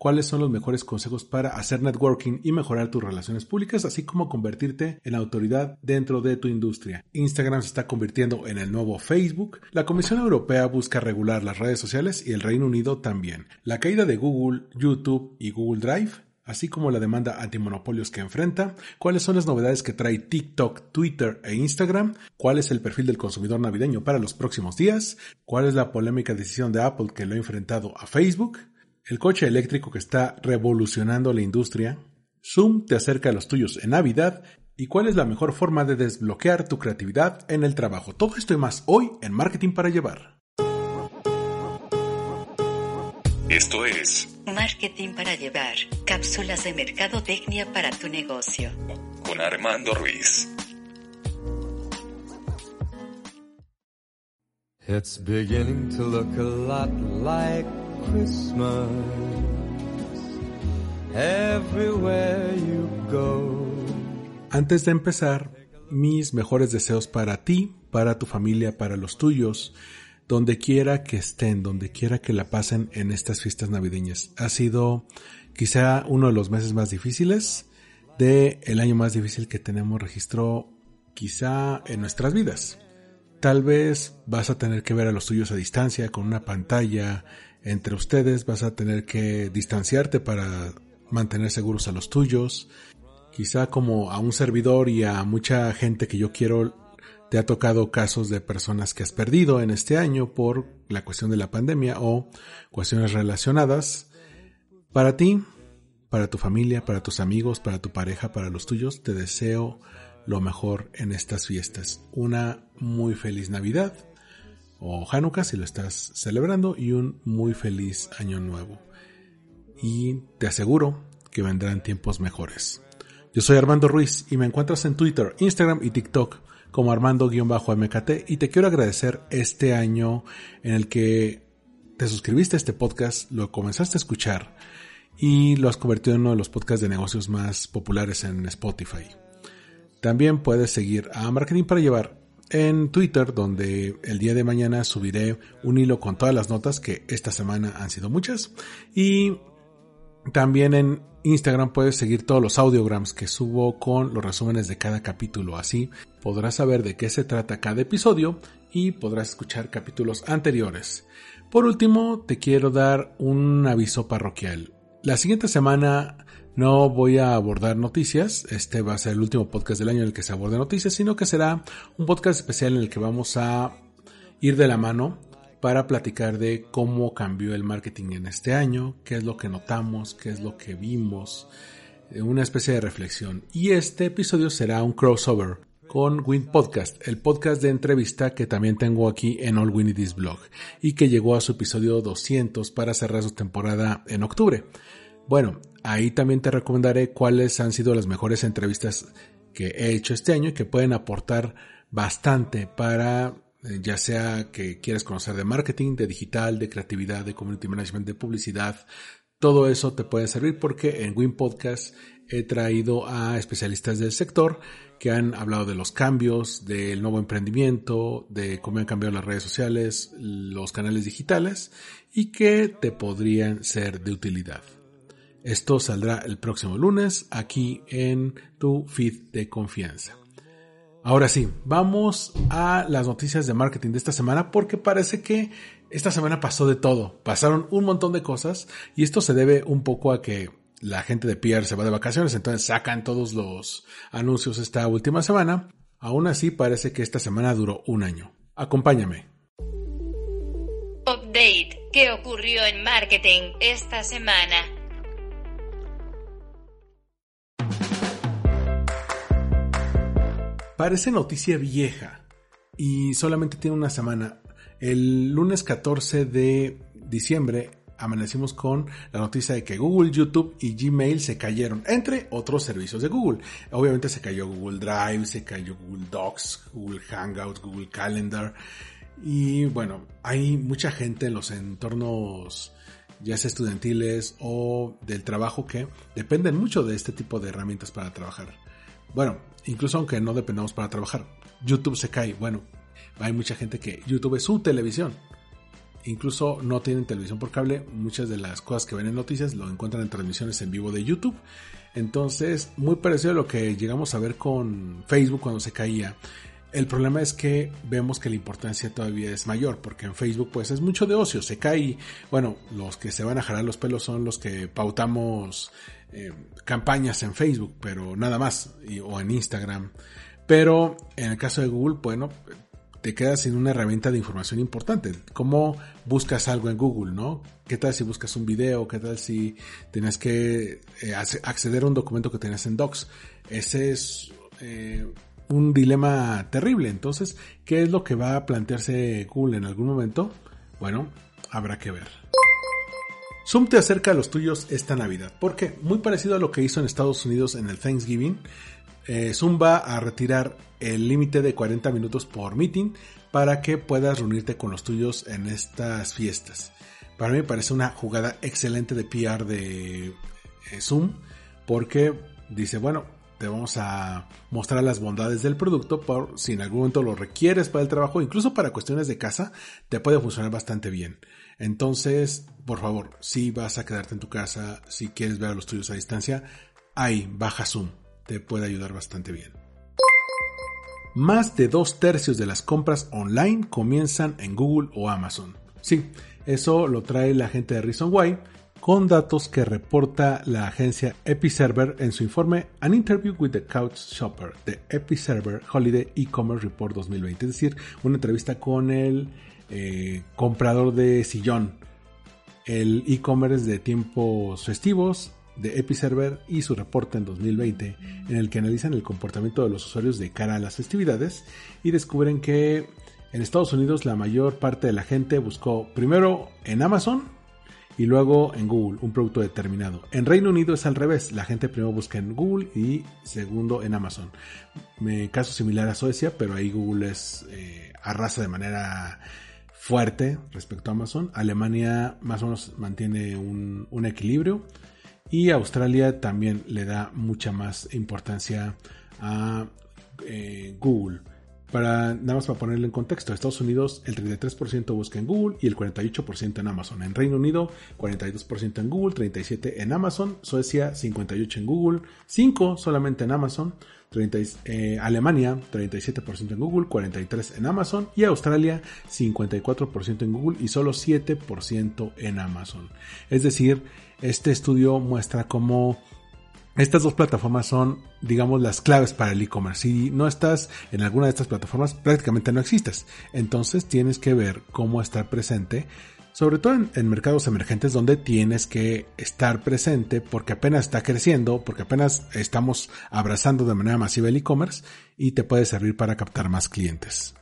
cuáles son los mejores consejos para hacer networking y mejorar tus relaciones públicas, así como convertirte en autoridad dentro de tu industria. Instagram se está convirtiendo en el nuevo Facebook, la Comisión Europea busca regular las redes sociales y el Reino Unido también. La caída de Google, YouTube y Google Drive así como la demanda antimonopolios que enfrenta, cuáles son las novedades que trae TikTok, Twitter e Instagram, cuál es el perfil del consumidor navideño para los próximos días, cuál es la polémica decisión de Apple que lo ha enfrentado a Facebook, el coche eléctrico que está revolucionando la industria, Zoom te acerca a los tuyos en Navidad y cuál es la mejor forma de desbloquear tu creatividad en el trabajo. Todo esto y más hoy en Marketing para Llevar. Esto es Marketing para llevar. Cápsulas de mercadotecnia para tu negocio. con Armando Ruiz. It's beginning to look a lot like Christmas everywhere you go. Antes de empezar, mis mejores deseos para ti, para tu familia, para los tuyos, donde quiera que estén, donde quiera que la pasen en estas fiestas navideñas. Ha sido quizá uno de los meses más difíciles de el año más difícil que tenemos registro quizá en nuestras vidas. Tal vez vas a tener que ver a los tuyos a distancia con una pantalla entre ustedes, vas a tener que distanciarte para mantener seguros a los tuyos. Quizá como a un servidor y a mucha gente que yo quiero te ha tocado casos de personas que has perdido en este año por la cuestión de la pandemia o cuestiones relacionadas. Para ti, para tu familia, para tus amigos, para tu pareja, para los tuyos, te deseo lo mejor en estas fiestas. Una muy feliz Navidad o Hanukkah si lo estás celebrando y un muy feliz año nuevo. Y te aseguro que vendrán tiempos mejores. Yo soy Armando Ruiz y me encuentras en Twitter, Instagram y TikTok como Armando-MKT y te quiero agradecer este año en el que te suscribiste a este podcast, lo comenzaste a escuchar y lo has convertido en uno de los podcasts de negocios más populares en Spotify. También puedes seguir a Marketing para Llevar en Twitter, donde el día de mañana subiré un hilo con todas las notas, que esta semana han sido muchas. Y también en Instagram puedes seguir todos los audiograms que subo con los resúmenes de cada capítulo. Así podrás saber de qué se trata cada episodio y podrás escuchar capítulos anteriores. Por último, te quiero dar un aviso parroquial. La siguiente semana no voy a abordar noticias, este va a ser el último podcast del año en el que se aborde noticias, sino que será un podcast especial en el que vamos a ir de la mano para platicar de cómo cambió el marketing en este año, qué es lo que notamos, qué es lo que vimos, eh, una especie de reflexión. Y este episodio será un crossover con Win Podcast, el podcast de entrevista que también tengo aquí en All Win This Blog y que llegó a su episodio 200 para cerrar su temporada en octubre. Bueno, ahí también te recomendaré cuáles han sido las mejores entrevistas que he hecho este año y que pueden aportar bastante para eh, ya sea que quieras conocer de marketing, de digital, de creatividad, de community management, de publicidad, todo eso te puede servir porque en Win Podcast he traído a especialistas del sector que han hablado de los cambios, del nuevo emprendimiento, de cómo han cambiado las redes sociales, los canales digitales y que te podrían ser de utilidad. Esto saldrá el próximo lunes aquí en tu feed de confianza. Ahora sí, vamos a las noticias de marketing de esta semana porque parece que esta semana pasó de todo. Pasaron un montón de cosas y esto se debe un poco a que la gente de PR se va de vacaciones, entonces sacan todos los anuncios esta última semana. Aún así parece que esta semana duró un año. Acompáñame. Update. ¿Qué ocurrió en marketing esta semana? Parece noticia vieja y solamente tiene una semana. El lunes 14 de diciembre amanecimos con la noticia de que Google, YouTube y Gmail se cayeron, entre otros servicios de Google. Obviamente se cayó Google Drive, se cayó Google Docs, Google Hangouts, Google Calendar. Y bueno, hay mucha gente en los entornos ya sea estudiantiles o del trabajo que dependen mucho de este tipo de herramientas para trabajar. Bueno, incluso aunque no dependamos para trabajar, YouTube se cae. Bueno, hay mucha gente que YouTube es su televisión. incluso no tienen televisión por cable, muchas de las cosas que ven en noticias lo encuentran en transmisiones en vivo de YouTube. Entonces, muy parecido a lo que llegamos a ver con Facebook cuando se caía. El problema es que vemos que la importancia todavía es mayor, porque en Facebook pues es mucho de ocio, se cae bueno, los que se van a jalar los pelos son los que pautamos eh, campañas en Facebook, pero nada más, o en Instagram. Pero en el caso de Google, bueno, te quedas sin una herramienta de información importante. ¿Cómo buscas algo en Google, no? ¿Qué tal si buscas un video? ¿Qué tal si tienes que eh, acceder a un documento que tienes en Docs? Ese es eh, un dilema terrible. Entonces, ¿qué es lo que va a plantearse Google en algún momento? Bueno, habrá que ver. Zoom te acerca a los tuyos esta Navidad. ¿Por qué? Muy parecido a lo que hizo en Estados Unidos en el Thanksgiving. Eh, Zoom va a retirar el límite de 40 minutos por meeting para que puedas reunirte con los tuyos en estas fiestas. Para mí me parece una jugada excelente de PR de eh, Zoom porque dice, bueno, te vamos a mostrar las bondades del producto por si en algún momento lo requieres para el trabajo, incluso para cuestiones de casa, te puede funcionar bastante bien. Entonces, por favor, si vas a quedarte en tu casa, si quieres ver a los tuyos a distancia, ahí, baja Zoom, te puede ayudar bastante bien. Más de dos tercios de las compras online comienzan en Google o Amazon. Sí, eso lo trae la gente de Reason Why con datos que reporta la agencia Episerver en su informe An Interview with the Couch Shopper de Episerver Holiday E-Commerce Report 2020, es decir, una entrevista con el eh, comprador de sillón, el e-commerce de tiempos festivos de Episerver y su reporte en 2020 en el que analizan el comportamiento de los usuarios de cara a las festividades y descubren que en Estados Unidos la mayor parte de la gente buscó primero en Amazon y luego en Google, un producto determinado. En Reino Unido es al revés, la gente primero busca en Google y segundo en Amazon. Me, caso similar a Suecia, pero ahí Google es eh, arrasa de manera fuerte respecto a Amazon. Alemania más o menos mantiene un, equilibrio y Australia también le da mucha más importancia a eh, Google. Para, nada más para ponerle en contexto, Estados Unidos el 33% busca en Google y el 48% en Amazon. En Reino Unido 42% en Google, 37% en Amazon. Suecia 58% en Google, 5% solamente en Amazon. 30, eh, Alemania 37% en Google, 43% en Amazon. Y Australia 54% en Google y solo 7% en Amazon. Es decir, este estudio muestra cómo estas dos plataformas son, digamos, las claves para el e-commerce. Si no estás en alguna de estas plataformas, prácticamente no existes. Entonces tienes que ver cómo estar presente, sobre todo en, mercados emergentes donde tienes que estar presente porque apenas está creciendo, porque apenas estamos abrazando de manera masiva el e-commerce y te puede servir para captar más clientes.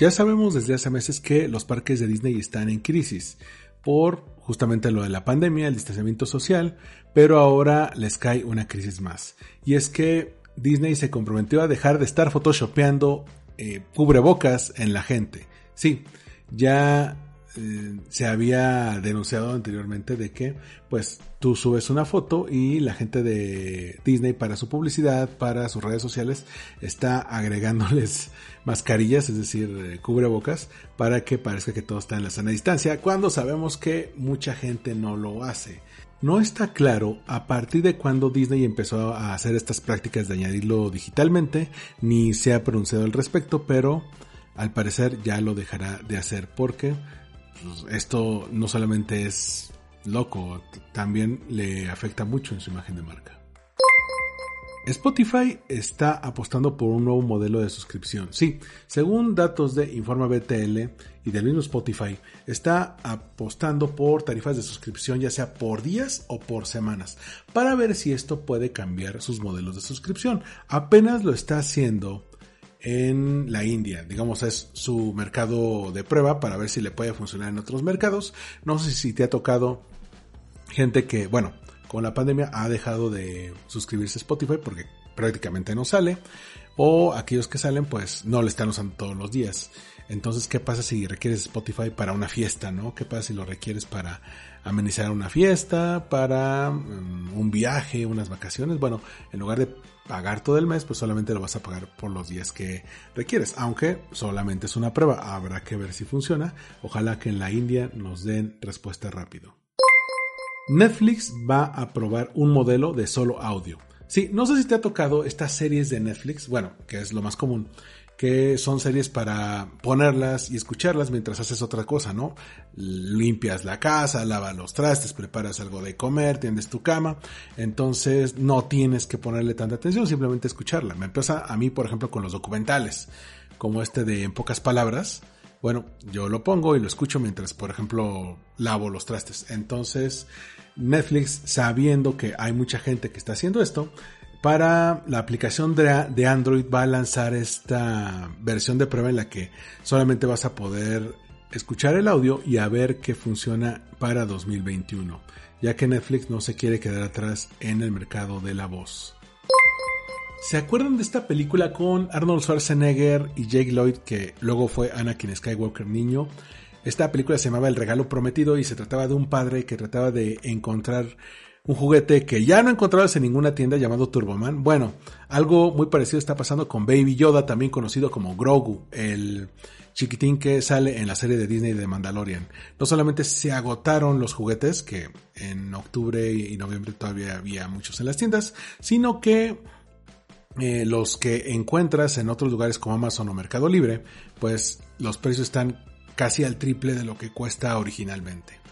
Ya sabemos desde hace meses que los parques de Disney están en crisis por justamente lo de la pandemia, el distanciamiento social, pero ahora les cae una crisis más. Y es que Disney se comprometió a dejar de estar photoshopeando eh, cubrebocas en la gente. Sí, ya eh, se había denunciado anteriormente de que pues tú subes una foto y la gente de Disney para su publicidad, para sus redes sociales está agregándoles mascarillas, es decir, eh, cubrebocas, para que parezca que todo está en la sana distancia, cuando sabemos que mucha gente no lo hace. No está claro a partir de cuándo Disney empezó a hacer estas prácticas de añadirlo digitalmente, ni se ha pronunciado al respecto, pero al parecer ya lo dejará de hacer porque esto no solamente es loco, también le afecta mucho en su imagen de marca. Spotify está apostando por un nuevo modelo de suscripción. Sí, según datos de Informa BTL y del mismo Spotify, está apostando por tarifas de suscripción ya sea por días o por semanas, para ver si esto puede cambiar sus modelos de suscripción. Apenas lo está haciendo en la India. Digamos, es su mercado de prueba para ver si le puede funcionar en otros mercados. No sé si te ha tocado gente que, bueno, con la pandemia ha dejado de suscribirse a Spotify porque prácticamente no sale. O aquellos que salen, pues no le están usando todos los días. Entonces, ¿qué pasa si requieres Spotify para una fiesta, no? ¿Qué pasa si lo requieres para amenizar una fiesta, para mm, un viaje, unas vacaciones? Bueno, en lugar de pagar todo el mes, pues solamente lo vas a pagar por los días que requieres, aunque solamente es una prueba, habrá que ver si funciona, ojalá que en la India nos den respuesta rápido. Netflix va a probar un modelo de solo audio. Sí, no sé si te ha tocado estas series de Netflix, bueno, que es lo más común, que son series para ponerlas y escucharlas mientras haces otra cosa, ¿no? Limpias la casa, lavas los trastes, preparas algo de comer, tiendes tu cama, entonces no tienes que ponerle tanta atención, simplemente escucharla. Me empieza a mí, por ejemplo, con los documentales, como este de En pocas palabras. Bueno, yo lo pongo y lo escucho mientras, por ejemplo, lavo los trastes. Entonces, Netflix, sabiendo que hay mucha gente que está haciendo esto, para la aplicación de Android va a lanzar esta versión de prueba en la que solamente vas a poder escuchar el audio y a ver qué funciona para 2021, ya que Netflix no se quiere quedar atrás en el mercado de la voz. ¿Se acuerdan de esta película con Arnold Schwarzenegger y Jake Lloyd que luego fue Anakin Skywalker niño? Esta película se llamaba El regalo prometido y se trataba de un padre que trataba de encontrar un juguete que ya no encontrabas en ninguna tienda llamado Turboman. Bueno, algo muy parecido está pasando con Baby Yoda, también conocido como Grogu, el chiquitín que sale en la serie de Disney de Mandalorian. No solamente se agotaron los juguetes, que en octubre y noviembre todavía había muchos en las tiendas, sino que eh, los que encuentras en otros lugares como Amazon o Mercado Libre, pues los precios están casi al triple de lo que cuesta originalmente.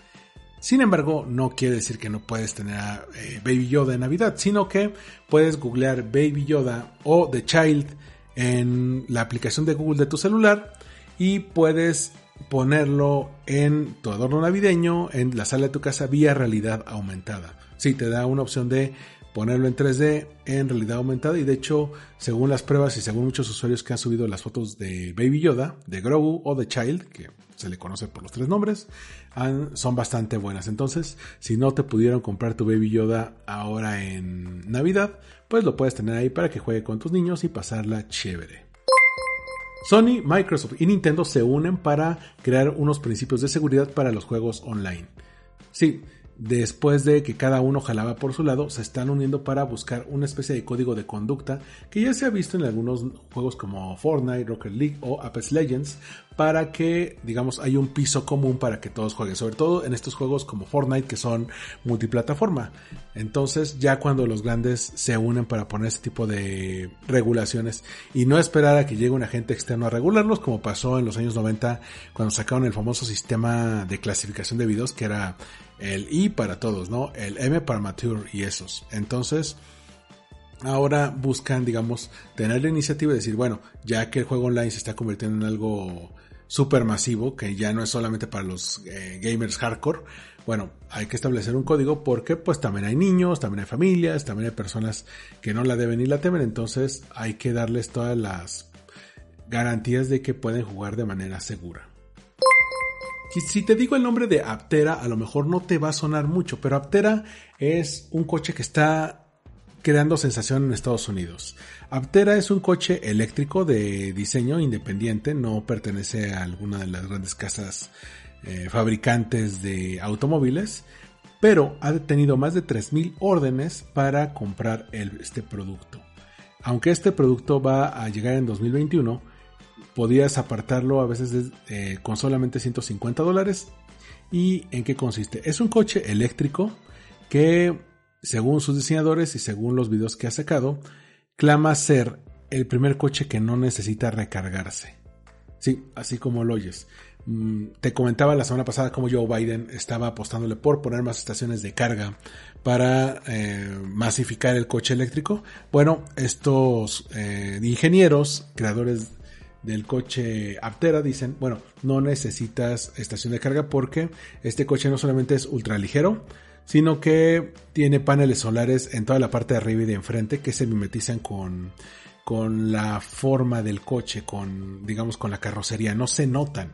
Sin embargo, no quiere decir que no puedes tener a eh, Baby Yoda en Navidad, sino que puedes googlear Baby Yoda o The Child en la aplicación de Google de tu celular y puedes ponerlo en tu adorno navideño en la sala de tu casa vía realidad aumentada. Sí, te da una opción de ponerlo en 3D en realidad aumentada y de hecho, según las pruebas y según muchos usuarios que han subido las fotos de Baby Yoda, de Grogu o de Child, que se le conoce por los tres nombres, son bastante buenas. Entonces, si no te pudieron comprar tu Baby Yoda ahora en Navidad, pues lo puedes tener ahí para que juegue con tus niños y pasarla chévere. Sony, Microsoft y Nintendo se unen para crear unos principios de seguridad para los juegos online. Sí, después de que cada uno jalaba por su lado, se están uniendo para buscar una especie de código de conducta que ya se ha visto en algunos juegos como Fortnite, Rocket League o Apex Legends, para que, digamos, hay un piso común para que todos jueguen, sobre todo en estos juegos como Fortnite que son multiplataforma. Entonces, ya cuando los grandes se unen para poner este tipo de regulaciones y no esperar a que llegue un agente externo a regularlos, como pasó en los años 90 cuando sacaron el famoso sistema de clasificación de videos que era el I para todos, ¿no? El M para mature y esos. Entonces, ahora buscan, digamos, tener la iniciativa de decir, bueno, ya que el juego online se está convirtiendo en algo super masivo, que ya no es solamente para los eh, gamers hardcore, bueno, hay que establecer un código porque pues también hay niños, también hay familias, también hay personas que no la deben ni la temen, entonces hay que darles todas las garantías de que pueden jugar de manera segura. Si te digo el nombre de Aptera, a lo mejor no te va a sonar mucho, pero Aptera es un coche que está creando sensación en Estados Unidos. Aptera es un coche eléctrico de diseño independiente, no pertenece a alguna de las grandes casas eh, fabricantes de automóviles, pero ha tenido más de 3.000 órdenes para comprar este producto. Aunque este producto va a llegar en 2021, podías apartarlo a veces eh, con solamente 150 dólares. ¿Y en qué consiste? Es un coche eléctrico que, según sus diseñadores y según los videos que ha sacado, clama ser el primer coche que no necesita recargarse. Sí, así como lo oyes. Mm, te comentaba la semana pasada cómo Joe Biden estaba apostándole por poner más estaciones de carga para eh, masificar el coche eléctrico. Bueno, estos eh, ingenieros, creadores del coche Aptera dicen, bueno, no necesitas estación de carga porque este coche no solamente es ultra ligero, sino que tiene paneles solares en toda la parte de arriba y de enfrente que se mimetizan con, con la forma del coche, con, digamos, con la carrocería, no se notan.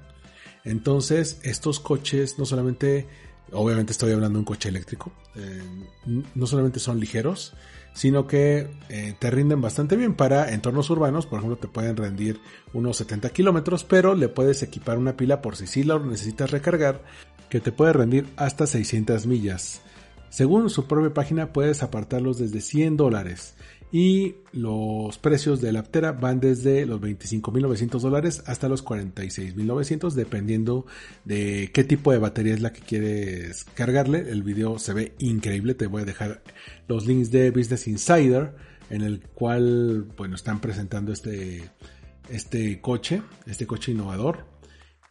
Entonces, estos coches no solamente, obviamente estoy hablando de un coche eléctrico, eh, no solamente son ligeros, sino que eh, te rinden bastante bien para entornos urbanos. Por ejemplo, te pueden rendir unos 70 kilómetros, pero le puedes equipar una pila por si sí lo necesitas recargar, que te puede rendir hasta 600 millas. Según su propia página, puedes apartarlos desde 100 dólares. Y los precios de la Aptera van desde los 25.900 dólares hasta los 46.900 dependiendo de qué tipo de batería es la que quieres cargarle. El video se ve increíble, te voy a dejar los links de Business Insider en el cual bueno, están presentando este, este coche, este coche innovador.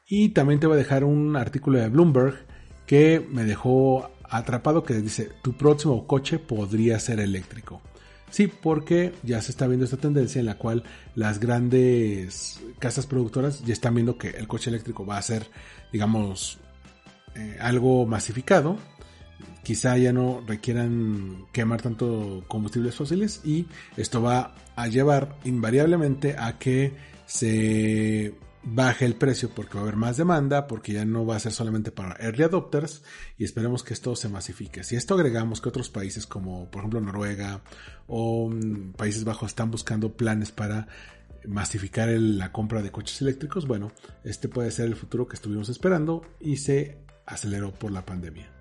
Y también te voy a dejar un artículo de Bloomberg que me dejó atrapado que dice, tu próximo coche podría ser eléctrico. Sí, porque ya se está viendo esta tendencia en la cual las grandes casas productoras ya están viendo que el coche eléctrico va a ser, digamos, eh, algo masificado. Quizá ya no requieran quemar tanto combustibles fósiles y esto va a llevar invariablemente a que se baje el precio porque va a haber más demanda, porque ya no va a ser solamente para early adopters y esperemos que esto se masifique. Si esto agregamos que otros países como por ejemplo Noruega o mm, Países Bajos están buscando planes para masificar la compra de coches eléctricos, bueno, este puede ser el futuro que estuvimos esperando y se aceleró por la pandemia.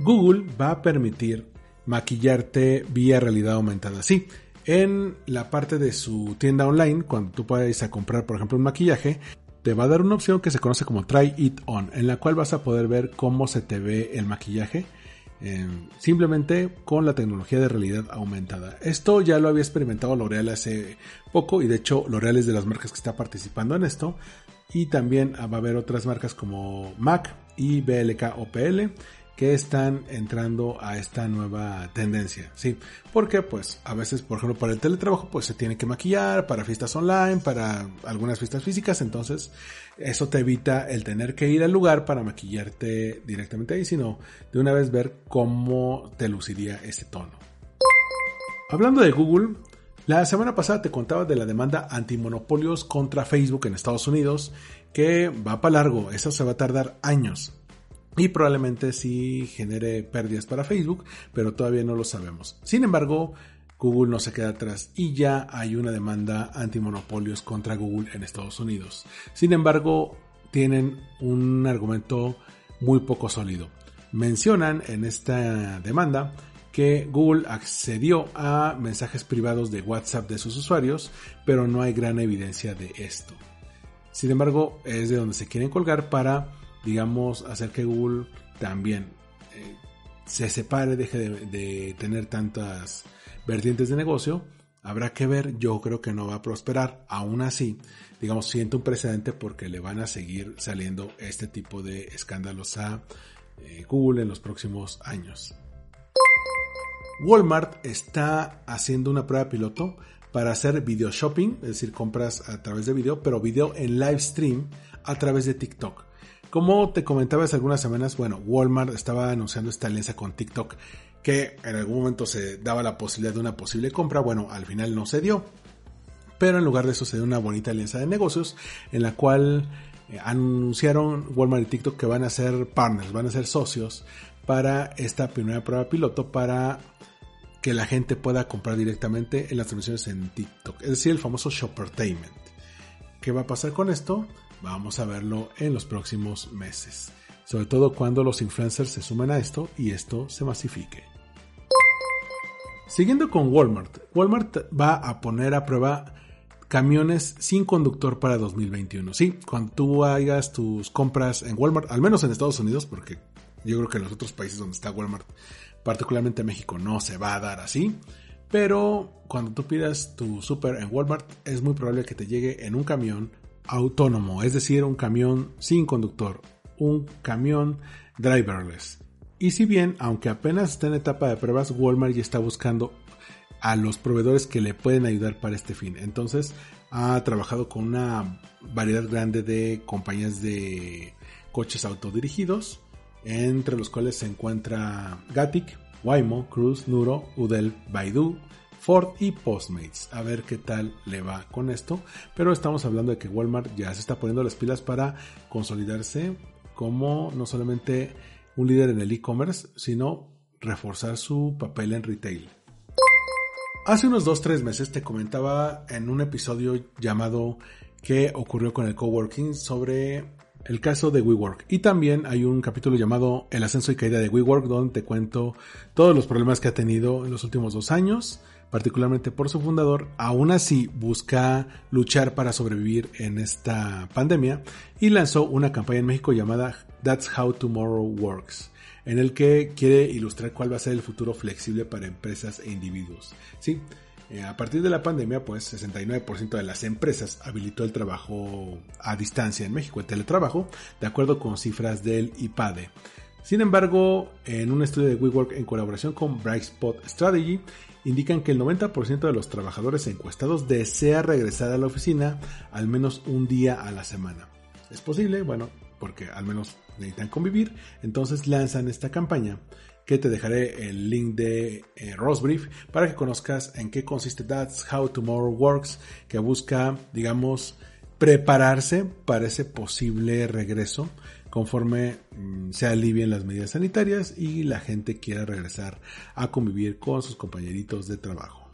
Google va a permitir maquillarte vía realidad aumentada. Sí, en la parte de su tienda online, cuando tú puedes a comprar, por ejemplo, un maquillaje, te va a dar una opción que se conoce como Try It On, en la cual vas a poder ver cómo se te ve el maquillaje. Eh, simplemente con la tecnología de realidad aumentada. Esto ya lo había experimentado L'Oreal hace poco y de hecho L'Oreal es de las marcas que está participando en esto y también va a haber otras marcas como MAC y BLK OPL que están entrando a esta nueva tendencia, ¿sí? Porque pues a veces, por ejemplo, para el teletrabajo pues se tiene que maquillar, para fiestas online, para algunas fiestas físicas, entonces eso te evita el tener que ir al lugar para maquillarte directamente ahí, sino de una vez ver cómo te luciría ese tono. Hablando de Google, la semana pasada te contaba de la demanda antimonopolios contra Facebook en Estados Unidos, que va para largo, eso se va a tardar años y probablemente sí genere pérdidas para Facebook, pero todavía no lo sabemos. Sin embargo, Google no se queda atrás y ya hay una demanda antimonopolios contra Google en Estados Unidos. Sin embargo, tienen un argumento muy poco sólido. Mencionan en esta demanda que Google accedió a mensajes privados de WhatsApp de sus usuarios, pero no hay gran evidencia de esto. Sin embargo, es de donde se quieren colgar para digamos, hacer que Google también eh, se separe, deje de, tener tantas vertientes de negocio, habrá que ver, yo creo que no va a prosperar. Aún así, digamos, siento un precedente porque le van a seguir saliendo este tipo de escándalos a eh, Google en los próximos años. Walmart está haciendo una prueba piloto para hacer video shopping, es decir, compras a través de video, pero video en live stream a través de TikTok. Como te comentaba hace algunas semanas, bueno, Walmart estaba anunciando esta alianza con TikTok que en algún momento se daba la posibilidad de una posible compra, bueno, al final no se dio. Pero en lugar de eso se dio una bonita alianza de negocios en la cual eh, anunciaron Walmart y TikTok que van a ser partners, van a ser socios para esta primera prueba piloto para que la gente pueda comprar directamente en las transmisiones en TikTok, es decir, el famoso Shoppertainment. ¿Qué va a pasar con esto? Vamos a verlo en los próximos meses, sobre todo cuando los influencers se sumen a esto y esto se masifique. Siguiendo con Walmart, Walmart va a poner a prueba camiones sin conductor para 2021. Sí, cuando tú hagas tus compras en Walmart, al menos en Estados Unidos, porque yo creo que en los otros países donde está Walmart, particularmente México, no se va a dar así. Pero cuando tú pidas tu super en Walmart, es muy probable que te llegue en un camión autónomo, es decir, un camión sin conductor, un camión driverless. Y si bien, aunque apenas está en etapa de pruebas, Walmart ya está buscando a los proveedores que le pueden ayudar para este fin. Entonces, ha trabajado con una variedad grande de compañías de coches autodirigidos, entre los cuales se encuentra Gatic, Waymo, Cruise, Nuro, Udel, Baidu, Ford y Postmates. A ver qué tal le va con esto. Pero estamos hablando de que Walmart ya se está poniendo las pilas para consolidarse como no solamente un líder en el e-commerce, sino reforzar su papel en retail. Hace unos 2-3 meses te comentaba en un episodio llamado ¿Qué ocurrió con el coworking? sobre el caso de WeWork. Y también hay un capítulo llamado El ascenso y caída de WeWork, donde te cuento todos los problemas que ha tenido en los últimos dos años, particularmente por su fundador. Aún así, busca luchar para sobrevivir en esta pandemia y lanzó una campaña en México llamada That's How Tomorrow Works en el que quiere ilustrar cuál va a ser el futuro flexible para empresas e individuos. Sí, eh, a partir de la pandemia, pues 69% de las empresas habilitó el trabajo a distancia en México, el teletrabajo, de acuerdo con cifras del IPADE. Sin embargo, en un estudio de WeWork en colaboración con Brightspot Strategy, indican que el 90% de los trabajadores encuestados desea regresar a la oficina al menos un día a la semana. ¿Es posible? Bueno, porque al menos necesitan convivir, entonces lanzan esta campaña que te dejaré el link de eh, Rosbrief para que conozcas en qué consiste That's How Tomorrow Works, que busca, digamos, prepararse para ese posible regreso conforme mm, se alivien las medidas sanitarias y la gente quiera regresar a convivir con sus compañeritos de trabajo.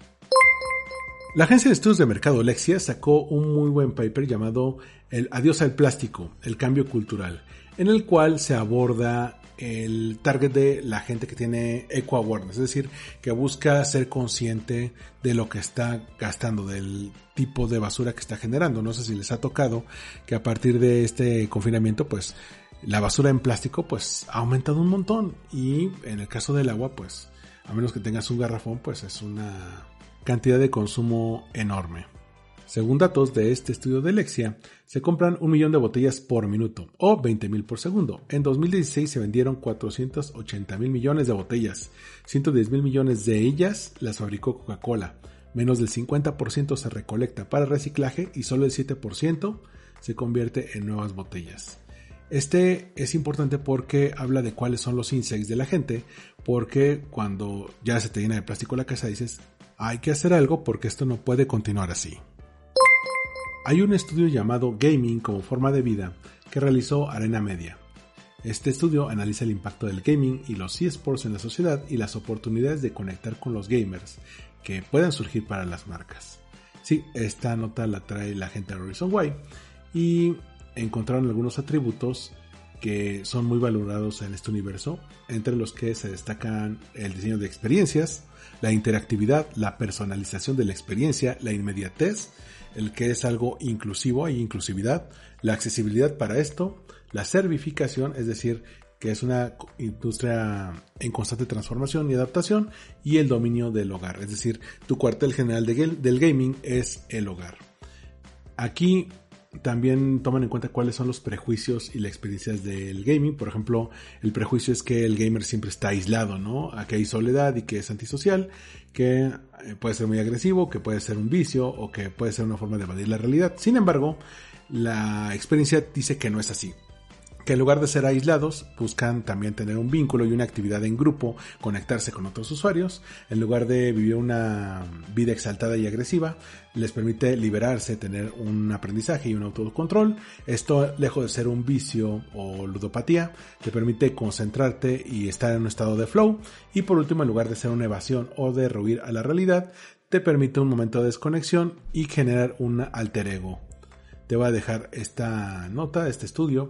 La agencia de estudios de mercado Lexia sacó un muy buen paper llamado El adiós al plástico, el cambio cultural, en el cual se aborda el target de la gente que tiene eco awareness, es decir, que busca ser consciente de lo que está gastando, del tipo de basura que está generando. No sé si les ha tocado que a partir de este confinamiento, pues la basura en plástico pues ha aumentado un montón y en el caso del agua, pues a menos que tengas un garrafón, pues es una cantidad de consumo enorme. Según datos de este estudio de Lexia, se compran un millón de botellas por minuto o 20 mil por segundo. En 2016 se vendieron 480 mil millones de botellas. 110 mil millones de ellas las fabricó Coca-Cola. Menos del 50% se recolecta para reciclaje y solo el 7% se convierte en nuevas botellas. Este es importante porque habla de cuáles son los insights de la gente, porque cuando ya se te llena de plástico la casa dices, hay que hacer algo porque esto no puede continuar así. Hay un estudio llamado Gaming como forma de vida que realizó Arena Media. Este estudio analiza el impacto del gaming y los eSports en la sociedad y las oportunidades de conectar con los gamers que puedan surgir para las marcas. Sí, esta nota la trae la gente de Horizon y encontraron algunos atributos que son muy valorados en este universo, entre los que se destacan el diseño de experiencias, la interactividad, la personalización de la experiencia, la inmediatez el que es algo inclusivo, hay inclusividad, la accesibilidad para esto, la servificación, es decir, que es una industria en constante transformación y adaptación, y el dominio del hogar, es decir, tu cuartel general del gaming es el hogar. Aquí también toman en cuenta cuáles son los prejuicios y las experiencias del gaming. Por ejemplo, el prejuicio es que el gamer siempre está aislado, ¿no? que hay soledad y que es antisocial, que eh, puede ser muy agresivo, que puede ser un vicio o que puede ser una forma de evadir la realidad. Sin embargo, la experiencia dice que no es así que en lugar de ser aislados, buscan también tener un vínculo y una actividad en grupo, conectarse con otros usuarios, en lugar de vivir una vida exaltada y agresiva, les permite liberarse, tener un aprendizaje y un autocontrol. Esto, lejos de ser un vicio o ludopatía, te permite concentrarte y estar en un estado de flow. Y por último, en lugar de ser una evasión o de rehuir a la realidad, te permite un momento de desconexión y generar un alter ego. Te voy a dejar esta nota, este estudio,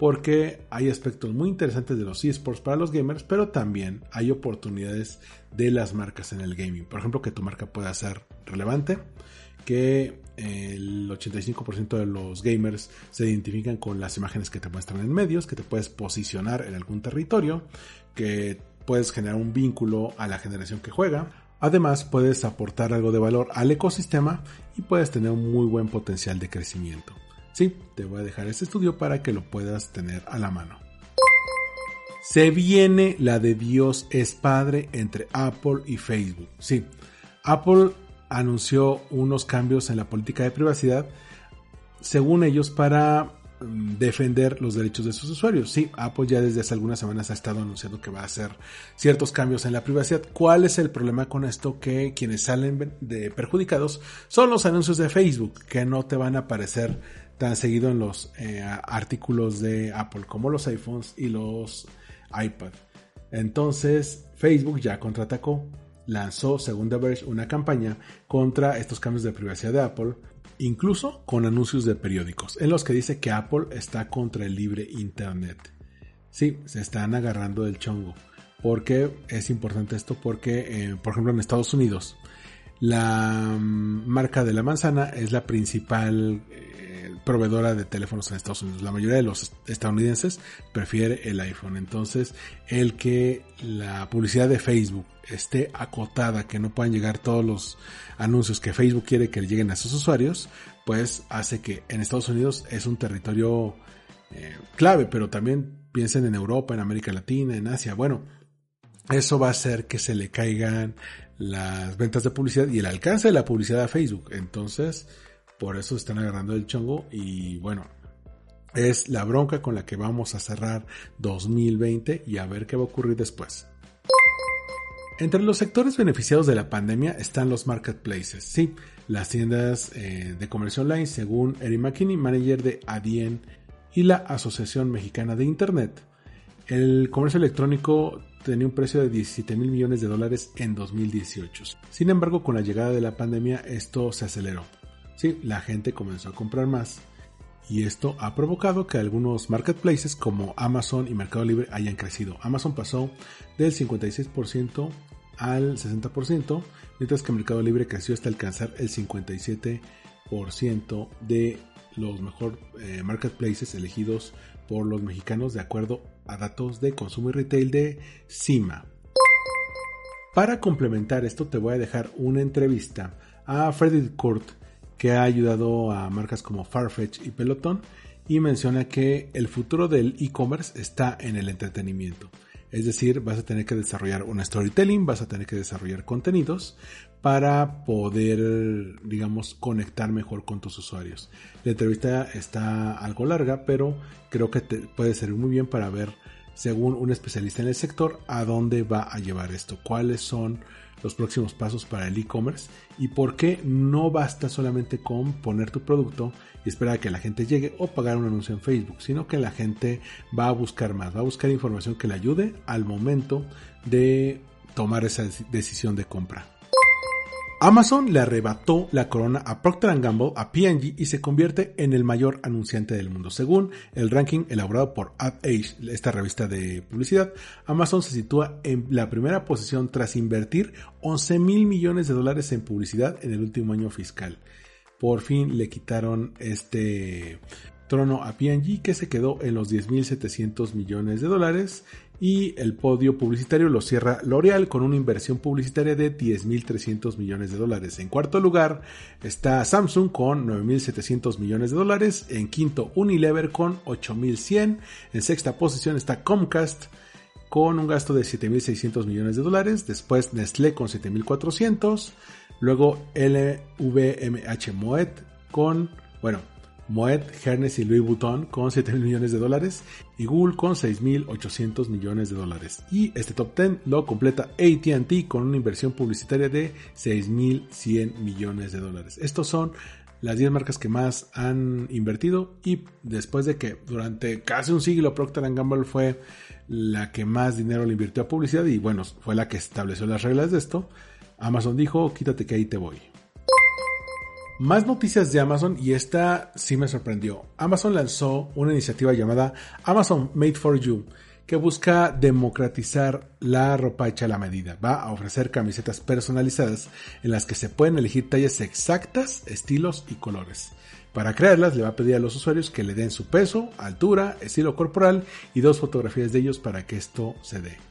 porque hay aspectos muy interesantes de los esports para los gamers, pero también hay oportunidades de las marcas en el gaming. Por ejemplo, que tu marca pueda ser relevante, que el 85% de los gamers se identifican con las imágenes que te muestran en medios, que te puedes posicionar en algún territorio, que puedes generar un vínculo a la generación que juega. Además, puedes aportar algo de valor al ecosistema y puedes tener un muy buen potencial de crecimiento. Sí, te voy a dejar este estudio para que lo puedas tener a la mano. Se viene la de Dios es Padre entre Apple y Facebook. Sí, Apple anunció unos cambios en la política de privacidad, según ellos, para mm, defender los derechos de sus usuarios. Sí, Apple ya desde hace algunas semanas ha estado anunciando que va a hacer ciertos cambios en la privacidad. ¿Cuál es el problema con esto? Que quienes salen de perjudicados son los anuncios de Facebook, que no te van a aparecer tan seguido en los eh, artículos de Apple como los iPhones y los iPad. Entonces Facebook ya contraatacó, lanzó, según The Verge, una campaña contra estos cambios de privacidad de Apple, incluso con anuncios de periódicos, en los que dice que Apple está contra el libre Internet. Sí, se están agarrando del chongo. ¿Por qué es importante esto? Porque, eh, por ejemplo, en Estados Unidos, la mm, marca de la manzana es la principal eh, proveedora de teléfonos en Estados Unidos. La mayoría de los estadounidenses prefiere el iPhone. Entonces, el que la publicidad de Facebook esté acotada, que no puedan llegar todos los anuncios que Facebook quiere que lleguen a sus usuarios, pues hace que en Estados Unidos es un territorio eh, clave, pero también piensen en Europa, en América Latina, en Asia. Bueno, eso va a hacer que se le caigan las ventas de publicidad y el alcance de la publicidad a Facebook. Entonces, por eso están agarrando el chongo y bueno, es la bronca con la que vamos a cerrar 2020 y a ver qué va a ocurrir después. Entre los sectores beneficiados de la pandemia están los marketplaces, sí, las tiendas eh, de comercio online, según Eric McKinney, manager de Adien y la Asociación Mexicana de Internet. El comercio electrónico tenía un precio de 17 mil millones de dólares en 2018. Sin embargo, con la llegada de la pandemia esto se aceleró. Sí, la gente comenzó a comprar más y esto ha provocado que algunos marketplaces como Amazon y Mercado Libre hayan crecido. Amazon pasó del 56% al 60%, mientras que Mercado Libre creció hasta alcanzar el 57% de los mejores eh, marketplaces elegidos por los mexicanos de acuerdo a datos de consumo y retail de CIMA. Para complementar esto te voy a dejar una entrevista a Freddy Kurt que ha ayudado a marcas como Farfetch y Peloton y menciona que el futuro del e-commerce está en el entretenimiento. Es decir, vas a tener que desarrollar un storytelling, vas a tener que desarrollar contenidos para poder, digamos, conectar mejor con tus usuarios. La entrevista está algo larga, pero creo que te puede servir muy bien para ver, según un especialista en el sector, a dónde va a llevar esto, cuáles son los próximos pasos para el e-commerce y por qué no basta solamente con poner tu producto y esperar a que la gente llegue o pagar un anuncio en Facebook, sino que la gente va a buscar más, va a buscar información que le ayude al momento de tomar esa decisión de compra. Amazon le arrebató la corona a Procter Gamble, a P&G y se convierte en el mayor anunciante del mundo. Según el ranking elaborado por AdAge, esta revista de publicidad, Amazon se sitúa en la primera posición tras invertir 11 mil millones de dólares en publicidad en el último año fiscal. Por fin le quitaron este trono a P&G que se quedó en los 10.700 millones de dólares y el podio publicitario lo cierra L'Oreal con una inversión publicitaria de 10.300 millones de dólares. En cuarto lugar está Samsung con 9.700 millones de dólares. En quinto Unilever con 8.100. En sexta posición está Comcast con un gasto de 7.600 millones de dólares. Después Nestlé con 7.400. Luego LVMH Moet con, bueno, Moet, Hernes y Louis Vuitton con 7 mil millones de dólares y Google con 6.800 millones de dólares. Y este top 10 lo completa ATT con una inversión publicitaria de 6.100 millones de dólares. Estos son las 10 marcas que más han invertido y después de que durante casi un siglo Procter Gamble fue la que más dinero le invirtió a publicidad y bueno, fue la que estableció las reglas de esto, Amazon dijo, quítate que ahí te voy. Más noticias de Amazon y esta sí me sorprendió. Amazon lanzó una iniciativa llamada Amazon Made for You que busca democratizar la ropa hecha a la medida. Va a ofrecer camisetas personalizadas en las que se pueden elegir tallas exactas, estilos y colores. Para crearlas le va a pedir a los usuarios que le den su peso, altura, estilo corporal y dos fotografías de ellos para que esto se dé.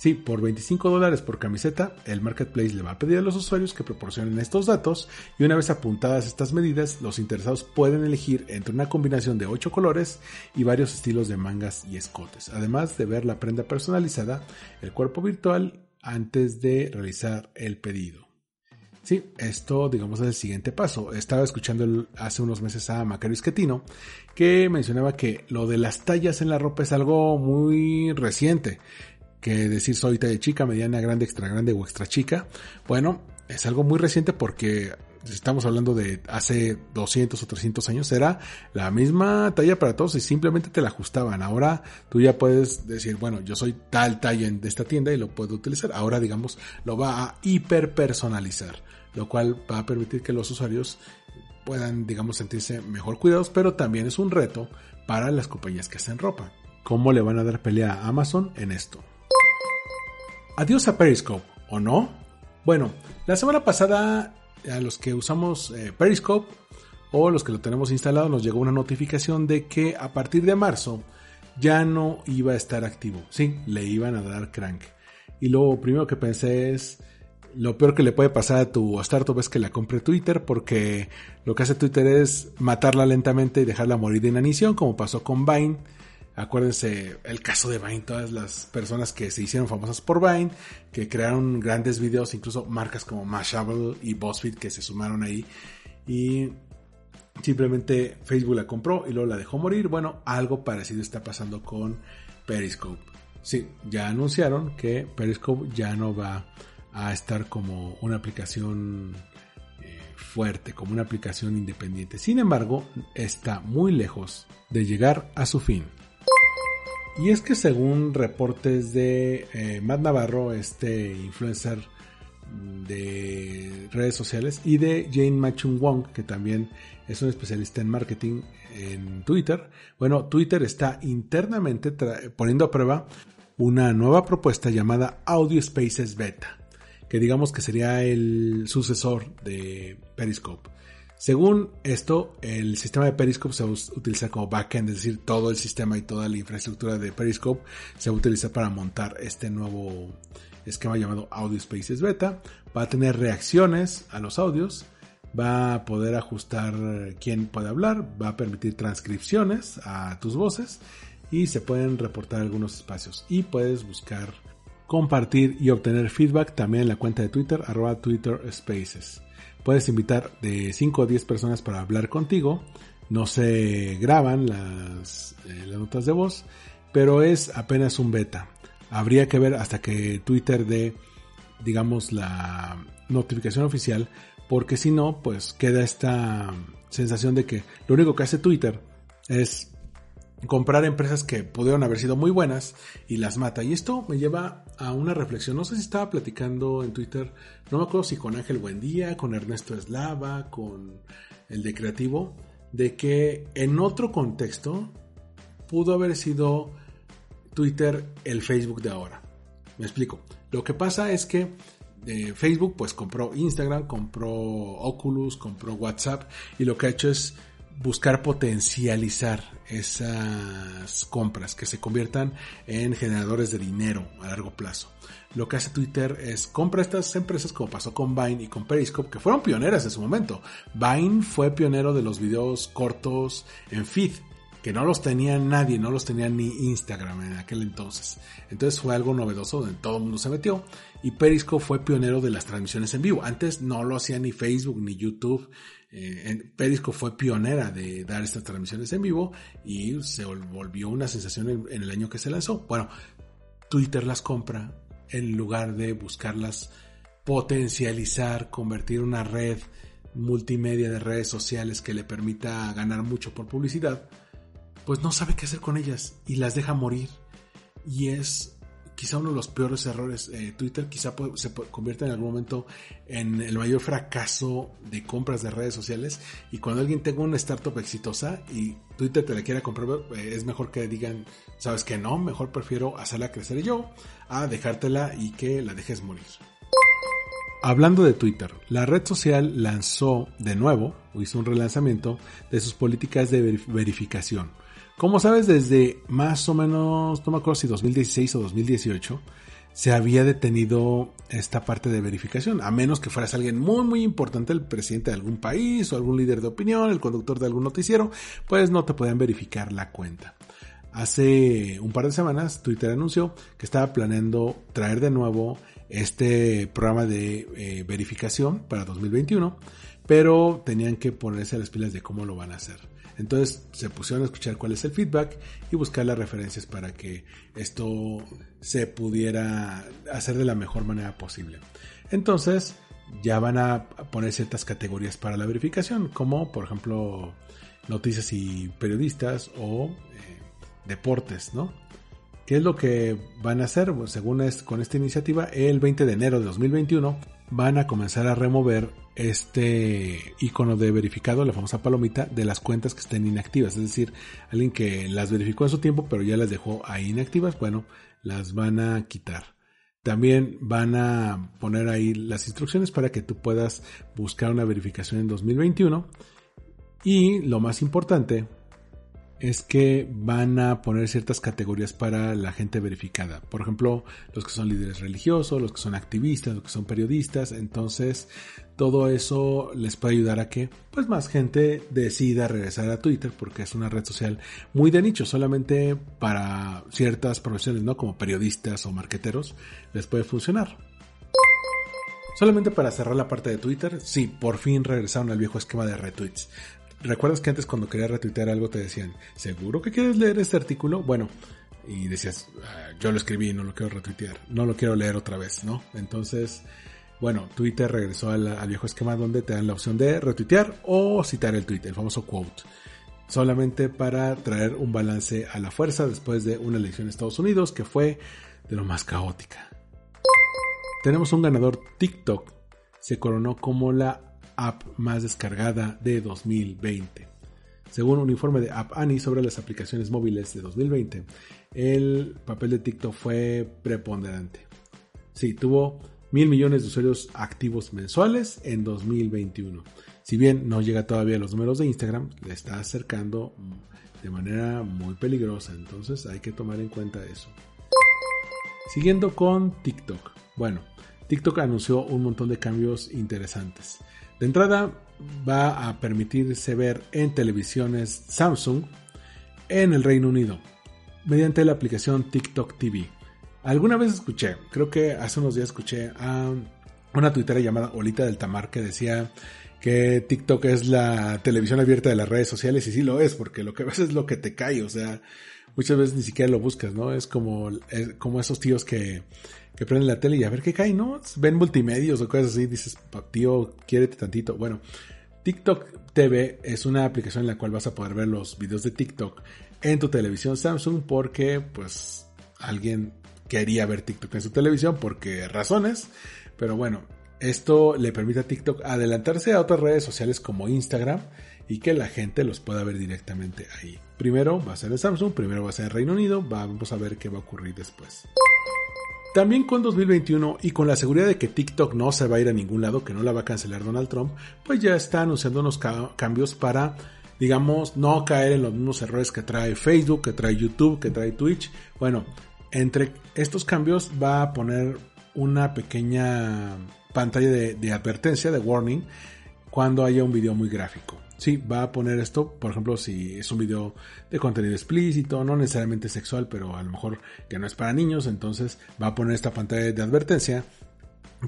Sí, por 25 dólares por camiseta, el marketplace le va a pedir a los usuarios que proporcionen estos datos y una vez apuntadas estas medidas, los interesados pueden elegir entre una combinación de 8 colores y varios estilos de mangas y escotes, además de ver la prenda personalizada, el cuerpo virtual, antes de realizar el pedido. Sí, esto digamos es el siguiente paso. Estaba escuchando hace unos meses a Macario Esquetino que mencionaba que lo de las tallas en la ropa es algo muy reciente que decir soy talla chica, mediana, grande, extra grande o extra chica. Bueno, es algo muy reciente porque estamos hablando de hace 200 o 300 años, era la misma talla para todos y simplemente te la ajustaban. Ahora tú ya puedes decir, bueno, yo soy tal talla de esta tienda y lo puedo utilizar. Ahora, digamos, lo va a hiper personalizar, lo cual va a permitir que los usuarios puedan, digamos, sentirse mejor cuidados, pero también es un reto para las compañías que hacen ropa. ¿Cómo le van a dar pelea a Amazon en esto? Adiós a Periscope, ¿o no? Bueno, la semana pasada a los que usamos eh, Periscope o los que lo tenemos instalado nos llegó una notificación de que a partir de marzo ya no iba a estar activo. Sí, le iban a dar crank. Y lo primero que pensé es, lo peor que le puede pasar a tu startup es que la compre Twitter porque lo que hace Twitter es matarla lentamente y dejarla morir de inanición como pasó con Vine. Acuérdense el caso de Vine, todas las personas que se hicieron famosas por Vine, que crearon grandes videos, incluso marcas como Mashable y BuzzFeed que se sumaron ahí. Y simplemente Facebook la compró y luego la dejó morir. Bueno, algo parecido está pasando con Periscope. Sí, ya anunciaron que Periscope ya no va a estar como una aplicación eh, fuerte, como una aplicación independiente. Sin embargo, está muy lejos de llegar a su fin. Y es que según reportes de eh, Matt Navarro, este influencer de redes sociales, y de Jane Machung Wong, que también es un especialista en marketing en Twitter, bueno, Twitter está internamente poniendo a prueba una nueva propuesta llamada Audio Spaces Beta que digamos que sería el sucesor de Periscope. Según esto, el sistema de Periscope se va a utilizar como backend, es decir, todo el sistema y toda la infraestructura de Periscope se va a utilizar para montar este nuevo esquema llamado Audio Spaces Beta. Va a tener reacciones a los audios, va a poder ajustar quién puede hablar, va a permitir transcripciones a tus voces y se pueden reportar algunos espacios y puedes buscar compartir y obtener feedback también en la cuenta de Twitter, arroba Twitter Spaces. Puedes invitar de 5 o 10 personas para hablar contigo. No se graban las, eh, las notas de voz, pero es apenas un beta. Habría que ver hasta que Twitter dé, digamos, la notificación oficial, porque si no, pues queda esta sensación de que lo único que hace Twitter es comprar empresas que pudieron haber sido muy buenas y las mata. Y esto me lleva a una reflexión. No sé si estaba platicando en Twitter, no me acuerdo si con Ángel Buendía, con Ernesto Eslava, con el de Creativo, de que en otro contexto pudo haber sido Twitter el Facebook de ahora. Me explico. Lo que pasa es que eh, Facebook pues compró Instagram, compró Oculus, compró WhatsApp y lo que ha hecho es buscar potencializar esas compras que se conviertan en generadores de dinero a largo plazo. Lo que hace Twitter es compra estas empresas como pasó con Vine y con Periscope, que fueron pioneras en su momento. Vine fue pionero de los videos cortos en feed, que no los tenía nadie, no los tenía ni Instagram en aquel entonces. Entonces fue algo novedoso donde todo el mundo se metió. Y Periscope fue pionero de las transmisiones en vivo. Antes no lo hacía ni Facebook ni YouTube eh, Periscope fue pionera de dar estas transmisiones en vivo y se volvió una sensación en, el año que se lanzó. Bueno, Twitter las compra en lugar de buscarlas potencializar, convertir una red multimedia de redes sociales que le permita ganar mucho por publicidad, pues no sabe qué hacer con ellas y las deja morir. Y es quizá uno de los peores errores. Eh, Twitter quizá se convierta en algún momento en el mayor fracaso de compras de redes sociales. Y cuando alguien tenga una startup exitosa y Twitter te la quiera comprar, eh, es mejor que digan, sabes que no, mejor prefiero hacerla crecer yo a dejártela y que la dejes morir. Hablando de Twitter, la red social lanzó de nuevo, o hizo un relanzamiento de sus políticas de verificación como sabes, desde más o menos, no me acuerdo si 2016 o 2018, se había detenido esta parte de verificación, a menos que fueras alguien muy muy importante, el presidente de algún país o algún líder de opinión, el conductor de algún noticiero, pues no te podían verificar la cuenta. Hace un par de semanas Twitter anunció que estaba planeando traer de nuevo este programa de eh, verificación para 2021, pero tenían que ponerse a las pilas de cómo lo van a hacer. Entonces se pusieron a escuchar cuál es el feedback y buscar las referencias para que esto se pudiera hacer de la mejor manera posible. Entonces ya van a poner ciertas categorías para la verificación, como por ejemplo noticias y periodistas o eh, deportes, ¿no? ¿Qué es lo que van a hacer? Según con esta iniciativa, el 20 de enero de 2021 van a comenzar a remover este icono de verificado, la famosa palomita, de las cuentas que estén inactivas. Es decir, alguien que las verificó en su tiempo, pero ya las dejó ahí inactivas, bueno, las van a quitar. También van a poner ahí las instrucciones para que tú puedas buscar una verificación en 2021. Y lo más importante, es que van a poner ciertas categorías para la gente verificada. Por ejemplo, los que son líderes religiosos, los que son activistas, los que son periodistas. Entonces, todo eso les puede ayudar a que pues más gente decida regresar a Twitter porque es una red social muy de nicho, solamente para ciertas profesiones, ¿no? Como periodistas o marqueteros les puede funcionar. Solamente para cerrar la parte de Twitter, sí, por fin regresaron al viejo esquema de retweets. ¿Recuerdas que antes cuando querías retuitear algo te decían, ¿seguro que quieres leer este artículo? Bueno, y decías, ah, yo lo escribí, no lo quiero retuitear, no lo quiero leer otra vez, ¿no? Entonces, bueno, Twitter regresó al, viejo esquema donde te dan la opción de retuitear o citar el tweet, el famoso quote. Solamente para traer un balance a la fuerza después de una elección en Estados Unidos que fue de lo más caótica. Tenemos un ganador TikTok. Se coronó como la app más descargada de 2020. Según un informe de App Annie sobre las aplicaciones móviles de 2020, el papel de TikTok fue preponderante. Sí, tuvo mil millones de usuarios activos mensuales en 2021. Si bien no llega todavía a los números de Instagram, le está acercando de manera muy peligrosa, entonces hay que tomar en cuenta eso. Siguiendo con TikTok. Bueno, TikTok anunció un montón de cambios interesantes. De entrada, va a permitirse ver en televisiones Samsung en el Reino Unido mediante la aplicación TikTok TV. Alguna vez escuché, creo que hace unos días escuché a una tuitera llamada Olita del Tamar que decía que TikTok es la televisión abierta de las redes sociales y sí lo es, porque lo que ves es lo que te cae, o sea, muchas veces ni siquiera lo buscas, ¿no? Es como, como esos tíos que que prenden la tele y a ver qué cae, ¿no? Ven multimedios o cosas así, dices, tío, quiérete tantito. Bueno, TikTok TV es una aplicación en la cual vas a poder ver los videos de TikTok en tu televisión Samsung porque, pues, alguien quería ver TikTok en su televisión porque razones. Pero bueno, esto le permite a TikTok adelantarse a otras redes sociales como Instagram y que la gente los pueda ver directamente ahí. Primero va a ser en Samsung, primero va a ser en Reino Unido, vamos a ver qué va a ocurrir después. También con 2021 y con la seguridad de que TikTok no se va a ir a ningún lado, que no la va a cancelar Donald Trump, pues ya está anunciando unos cambios para, digamos, no caer en los mismos errores que trae Facebook, que trae YouTube, que trae Twitch. Bueno, entre estos cambios va a poner una pequeña pantalla de, advertencia, de warning, cuando haya un video muy gráfico. Sí, va a poner esto, por ejemplo, si es un video de contenido explícito, no necesariamente sexual, pero a lo mejor que no es para niños, entonces va a poner esta pantalla de advertencia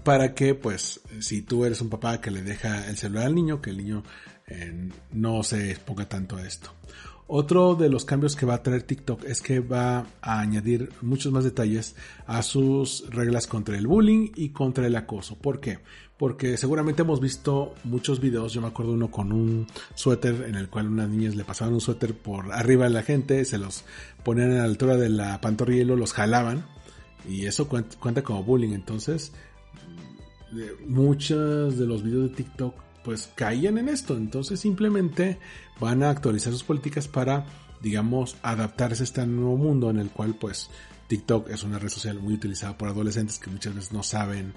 para que, pues, si tú eres un papá que le deja el celular al niño, que el niño eh, no se exponga tanto a esto. Otro de los cambios que va a traer TikTok es que va a añadir muchos más detalles a sus reglas contra el bullying y contra el acoso. ¿Por qué? Porque seguramente hemos visto muchos videos, yo me acuerdo uno con un suéter en el cual unas niñas le pasaban un suéter por arriba a la gente, se los ponían a la altura de la pantorrilla los jalaban y eso cuenta, como bullying. Entonces, muchos de los videos de TikTok pues caían en esto. Entonces simplemente van a actualizar sus políticas para, digamos, adaptarse a este nuevo mundo en el cual pues TikTok es una red social muy utilizada por adolescentes que muchas veces no saben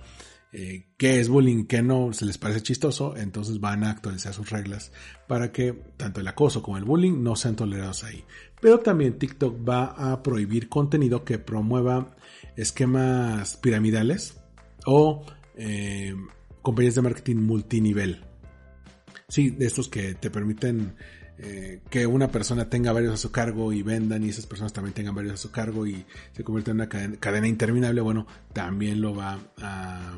eh, qué es bullying, qué no, se les parece chistoso, entonces van a actualizar sus reglas para que tanto el acoso como el bullying no sean tolerados ahí. Pero también TikTok va a prohibir contenido que promueva esquemas piramidales o eh, compañías de marketing multinivel. Sí, de estos que te permiten eh, que una persona tenga varios a su cargo y vendan y esas personas también tengan varios a su cargo y se convierte en una cadena, interminable, bueno, también lo va a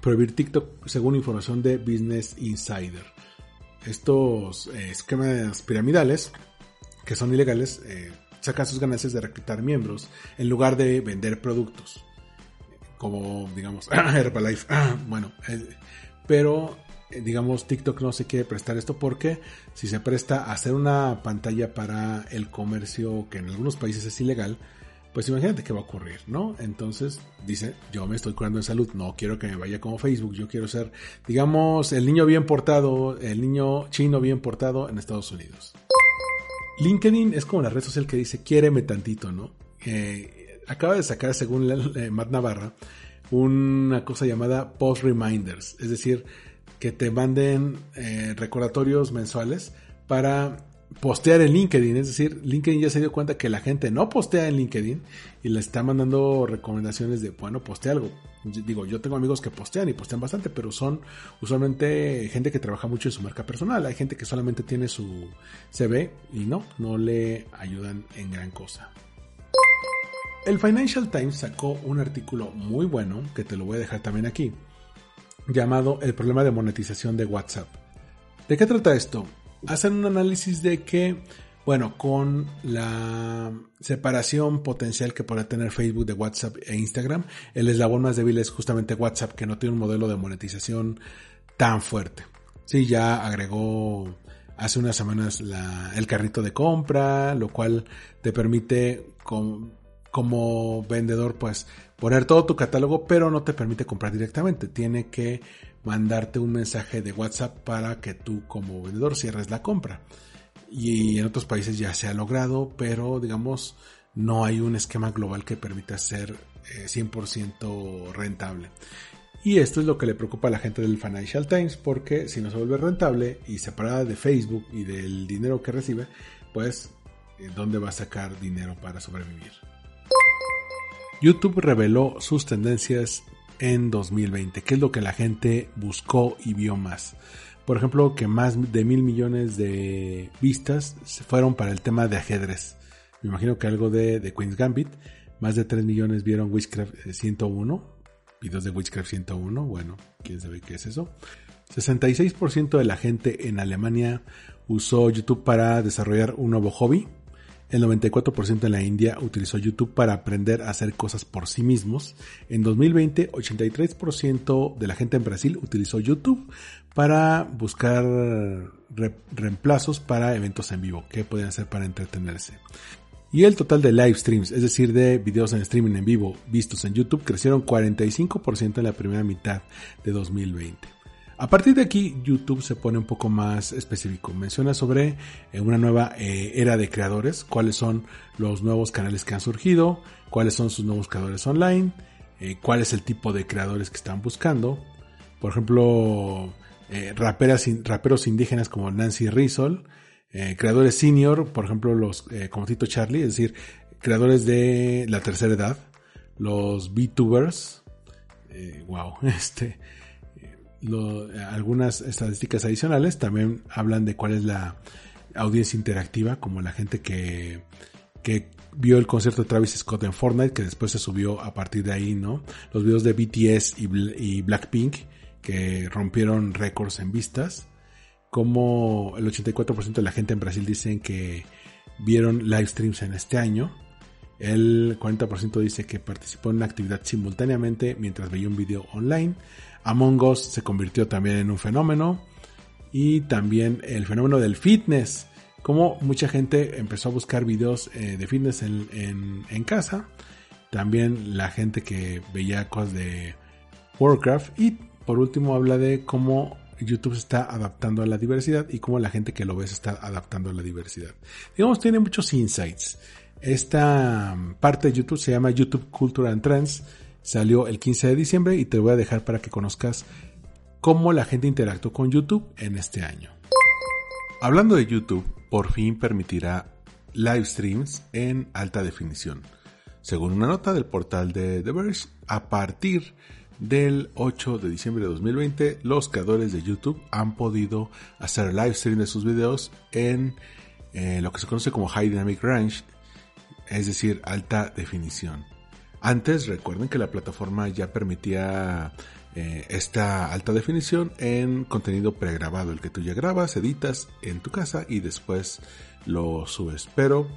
prohibir TikTok según información de Business Insider. Estos eh, esquemas piramidales, que son ilegales, eh, sacan sus ganancias de reclutar miembros en lugar de vender productos. Como, digamos, Herbalife. bueno, pero eh, digamos, TikTok no se quiere prestar esto porque si se presta a hacer una pantalla para el comercio que en algunos países es ilegal, pues imagínate qué va a ocurrir, ¿no? Entonces dice, yo me estoy curando en salud, no quiero que me vaya como Facebook, yo quiero ser, digamos, el niño bien portado, el niño chino bien portado en Estados Unidos. LinkedIn es como la red social que dice, quiéreme tantito, ¿no? Acaba de sacar, según Matt Navarra, una cosa llamada post reminders, es decir, que te manden eh, recordatorios mensuales para postear en LinkedIn. Es decir, LinkedIn ya se dio cuenta que la gente no postea en LinkedIn y le está mandando recomendaciones de, bueno, postea algo. Digo, yo tengo amigos que postean y postean bastante, pero son usualmente gente que trabaja mucho en su marca personal. Hay gente que solamente tiene su CV y no, no le ayudan en gran cosa. El Financial Times sacó un artículo muy bueno, que te lo voy a dejar también aquí, llamado El problema de monetización de WhatsApp. ¿De qué trata esto? hacen un análisis de que, bueno, con la separación potencial que puede tener Facebook de WhatsApp e Instagram, el eslabón más débil es justamente WhatsApp, que no tiene un modelo de monetización tan fuerte. Sí, ya agregó hace unas semanas el carrito de compra, lo cual te permite como vendedor pues poner todo tu catálogo, pero no te permite comprar directamente. Tiene que mandarte un mensaje de WhatsApp para que tú como vendedor cierres la compra. Y en otros países ya se ha logrado, pero digamos no hay un esquema global que permita ser 100% eh, rentable. Y esto es lo que le preocupa a la gente del Financial Times, porque si no se vuelve rentable y separada de Facebook y del dinero que recibe, pues ¿dónde va a sacar dinero para sobrevivir? YouTube reveló sus tendencias en 2020? ¿Qué es lo que la gente buscó y vio más? Por ejemplo, que más de mil millones de vistas fueron para el tema de ajedrez. Me imagino que algo de, de Queen's Gambit. Más de 3 millones vieron Witchcraft 101. Eh, videos de Witchcraft 101. Bueno, quién sabe qué es eso. 66% de la gente en Alemania usó YouTube para desarrollar un nuevo hobby. El 94% en la India utilizó YouTube para aprender a hacer cosas por sí mismos. En 2020, 83% de la gente en Brasil utilizó YouTube para buscar reemplazos para eventos en vivo. ¿Qué pueden hacer para entretenerse? Y el total de live streams, es decir, de videos en streaming en vivo vistos en YouTube, crecieron 45% en la primera mitad de 2020. A partir de aquí, YouTube se pone un poco más específico. Menciona sobre eh, una nueva eh, era de creadores, cuáles son los nuevos canales que han surgido, cuáles son sus nuevos creadores online, eh, cuál es el tipo de creadores que están buscando. Por ejemplo, raperas, raperos indígenas como Nancy Rizol, creadores senior, por ejemplo, los como Tito Charlie, es decir, creadores de la tercera edad, los VTubers, wow, este algunas estadísticas adicionales también hablan de cuál es la audiencia interactiva, como la gente que, que vio el concierto de Travis Scott en Fortnite, que después se subió a partir de ahí, ¿no? Los videos de BTS y, y Blackpink, que rompieron récords en vistas, como el 84% de la gente en Brasil dicen que vieron live streams en este año, el 40% dice que participó en una actividad simultáneamente mientras veía un video online, Among Us se convirtió también en un fenómeno y también el fenómeno del fitness, como mucha gente empezó a buscar videos eh, de fitness en, en, casa, también la gente que veía cosas de Warcraft y por último habla de cómo YouTube se está adaptando a la diversidad y cómo la gente que lo ve se está adaptando a la diversidad. Digamos, tiene muchos insights. Esta parte de YouTube se llama YouTube Culture and Trends Salió el 15 de diciembre y te voy a dejar para que conozcas cómo la gente interactuó con YouTube en este año. Hablando de YouTube, por fin permitirá live streams en alta definición. Según una nota del portal de The Verge, a partir del 8 de diciembre de 2020, los creadores de YouTube han podido hacer live stream de sus videos en eh, lo que se conoce como High Dynamic Range, es decir, alta definición. Antes recuerden que la plataforma ya permitía eh, esta alta definición en contenido pregrabado, el que tú ya grabas, editas en tu casa y después lo subes. Pero,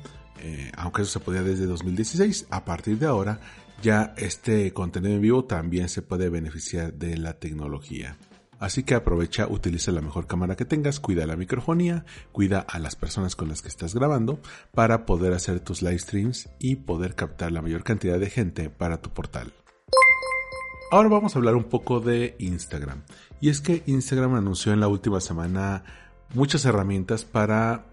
eh, aunque eso se podía desde 2016, a partir de ahora ya este contenido en vivo también se puede beneficiar de la tecnología. Así que aprovecha, utiliza la mejor cámara que tengas, cuida la microfonía, cuida a las personas con las que estás grabando para poder hacer tus live streams y poder captar la mayor cantidad de gente para tu portal. Ahora vamos a hablar un poco de Instagram. Y es que Instagram anunció en la última semana muchas herramientas para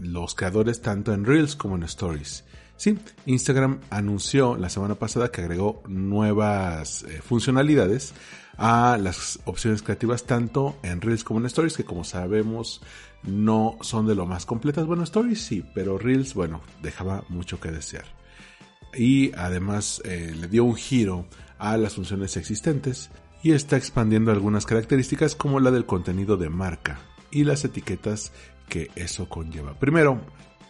los creadores tanto en Reels como en Stories. Sí, Instagram anunció la semana pasada que agregó nuevas eh, funcionalidades a las opciones creativas tanto en Reels como en Stories, que como sabemos no son de lo más completas. Bueno, Stories sí, pero Reels, bueno, dejaba mucho que desear. Y además eh, le dio un giro a las funciones existentes y está expandiendo algunas características como la del contenido de marca y las etiquetas que eso conlleva. Primero,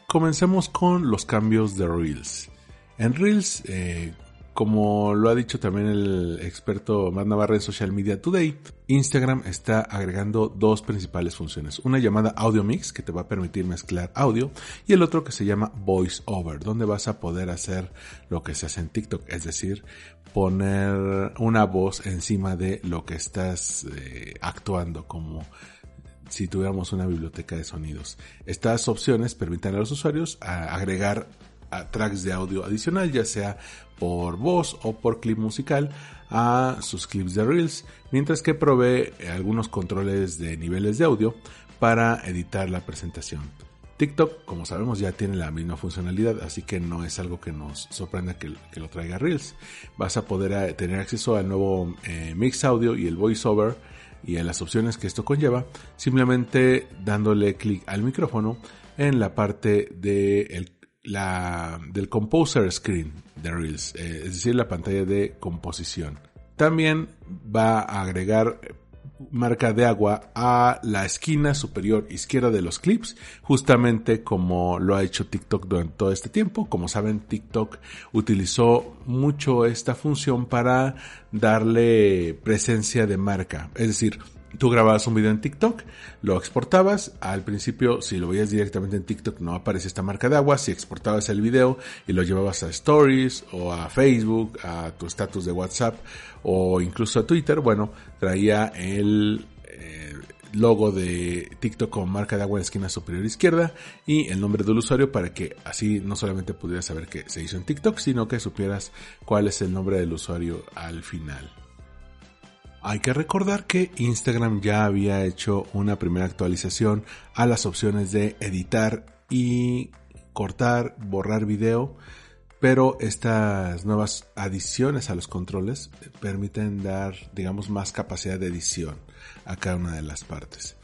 comencemos con los cambios de Reels. En Reels, eh, como lo ha dicho también el experto Matt Navarra en Social Media Today, Instagram está agregando dos principales funciones. Una llamada Audio Mix, que te va a permitir mezclar audio, y el otro que se llama Voice Over, donde vas a poder hacer lo que se hace en TikTok, es decir, poner una voz encima de lo que estás eh, actuando, como si tuviéramos una biblioteca de sonidos. Estas opciones permiten a los usuarios agregar tracks de audio adicional, ya sea por voz o por clip musical a sus clips de Reels, mientras que provee algunos controles de niveles de audio para editar la presentación. TikTok, como sabemos, ya tiene la misma funcionalidad, así que no es algo que nos sorprenda que, lo traiga Reels. Vas a poder eh, tener acceso al nuevo eh, mix audio y el voiceover y a las opciones que esto conlleva, simplemente dándole clic al micrófono en la parte de el la, del Composer Screen de Reels, eh, es decir, la pantalla de composición. También va a agregar marca de agua a la esquina superior izquierda de los clips, justamente como lo ha hecho TikTok durante todo este tiempo. Como saben, TikTok utilizó mucho esta función para darle presencia de marca, es decir, Tú grababas un video en TikTok, lo exportabas, al principio si lo veías directamente en TikTok no aparecía esta marca de agua, si exportabas el video y lo llevabas a Stories o a Facebook, a tu estatus de WhatsApp o incluso a Twitter, bueno, traía el eh, logo de TikTok con marca de agua en la esquina superior izquierda y el nombre del usuario para que así no solamente pudieras saber que se hizo en TikTok, sino que supieras cuál es el nombre del usuario al final. Hay que recordar que Instagram ya había hecho una primera actualización a las opciones de editar y cortar, borrar video, pero estas nuevas adiciones a los controles permiten dar, digamos, más capacidad de edición a cada una de las partes.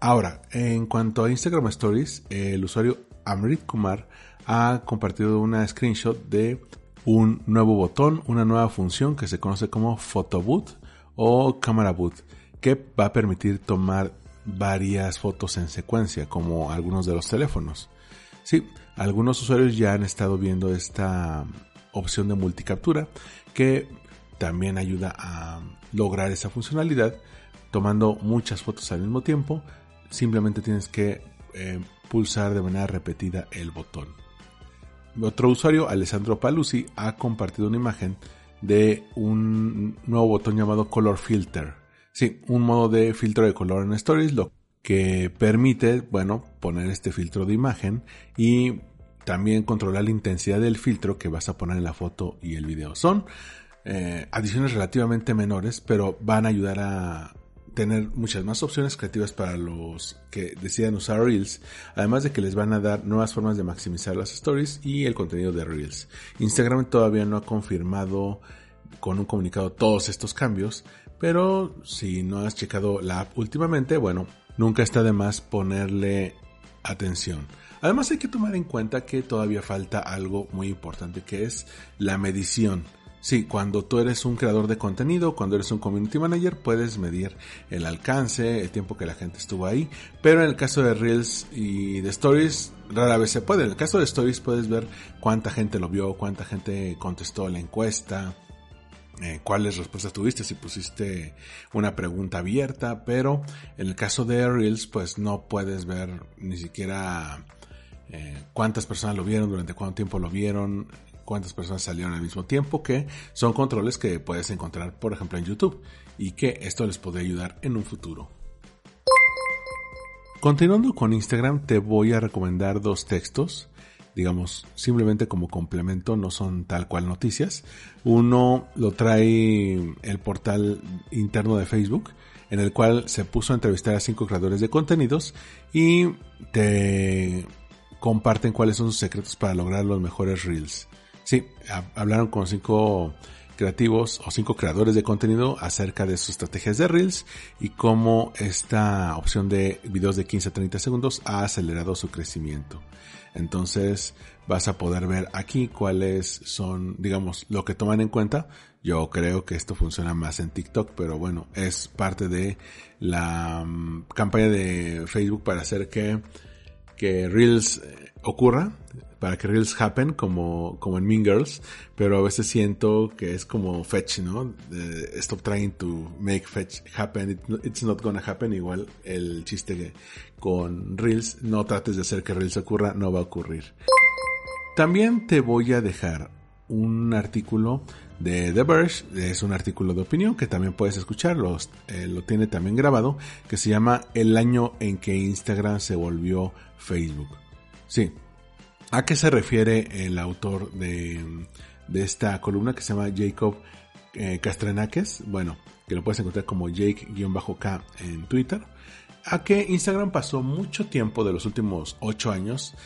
Ahora, en cuanto a Instagram Stories, el usuario Amrit Kumar ha compartido una screenshot de un nuevo botón, una nueva función que se conoce como Photo Boot o Camera Boot, que va a permitir tomar varias fotos en secuencia, como algunos de los teléfonos. Sí, algunos usuarios ya han estado viendo esta opción de multicaptura que también ayuda a lograr esa funcionalidad tomando muchas fotos al mismo tiempo. Simplemente tienes que eh, pulsar de manera repetida el botón. Otro usuario, Alessandro Paluzzi, ha compartido una imagen de un nuevo botón llamado Color Filter. Sí, un modo de filtro de color en Stories, lo que permite, bueno, poner este filtro de imagen y también controlar la intensidad del filtro que vas a poner en la foto y el video. Son eh, adiciones relativamente menores, pero van a ayudar a tener muchas más opciones creativas para los que decidan usar Reels, además de que les van a dar nuevas formas de maximizar las stories y el contenido de Reels. Instagram todavía no ha confirmado con un comunicado todos estos cambios, pero si no has checado la app últimamente, bueno, nunca está de más ponerle atención. Además hay que tomar en cuenta que todavía falta algo muy importante que es la medición. Sí, cuando tú eres un creador de contenido, cuando eres un community manager, puedes medir el alcance, el tiempo que la gente estuvo ahí, pero en el caso de Reels y de Stories, rara vez se puede. En el caso de Stories puedes ver cuánta gente lo vio, cuánta gente contestó la encuesta, eh, cuáles respuestas tuviste, si pusiste una pregunta abierta, pero en el caso de Reels, pues no puedes ver ni siquiera eh, cuántas personas lo vieron, durante cuánto tiempo lo vieron, cuántas personas salieron al mismo tiempo, que son controles que puedes encontrar, por ejemplo, en YouTube y que esto les podría ayudar en un futuro. Continuando con Instagram, te voy a recomendar dos textos, digamos, simplemente como complemento, no son tal cual noticias. Uno lo trae el portal interno de Facebook, en el cual se puso a entrevistar a cinco creadores de contenidos y te comparten cuáles son sus secretos para lograr los mejores reels. Sí, hablaron con cinco creativos o cinco creadores de contenido acerca de sus estrategias de Reels y cómo esta opción de videos de 15 a 30 segundos ha acelerado su crecimiento. Entonces vas a poder ver aquí cuáles son, digamos, lo que toman en cuenta. Yo creo que esto funciona más en TikTok, pero bueno, es parte de la mm, campaña de Facebook para hacer que, que Reels eh, ocurra para que reels happen como, como en Mean Girls, pero a veces siento que es como fetch, ¿no? stop trying to make fetch happen, it's not gonna happen, igual el chiste que con reels, no trates de hacer que reels ocurra, no va a ocurrir. También te voy a dejar un artículo de The Verge, es un artículo de opinión que también puedes escuchar, eh, lo tiene también grabado, que se llama El año en que Instagram se volvió Facebook. Sí, ¿A qué se refiere el autor de, esta columna que se llama Jacob eh? Bueno, que lo puedes encontrar como Jake-K en Twitter. A que Instagram pasó mucho tiempo de los últimos 8 años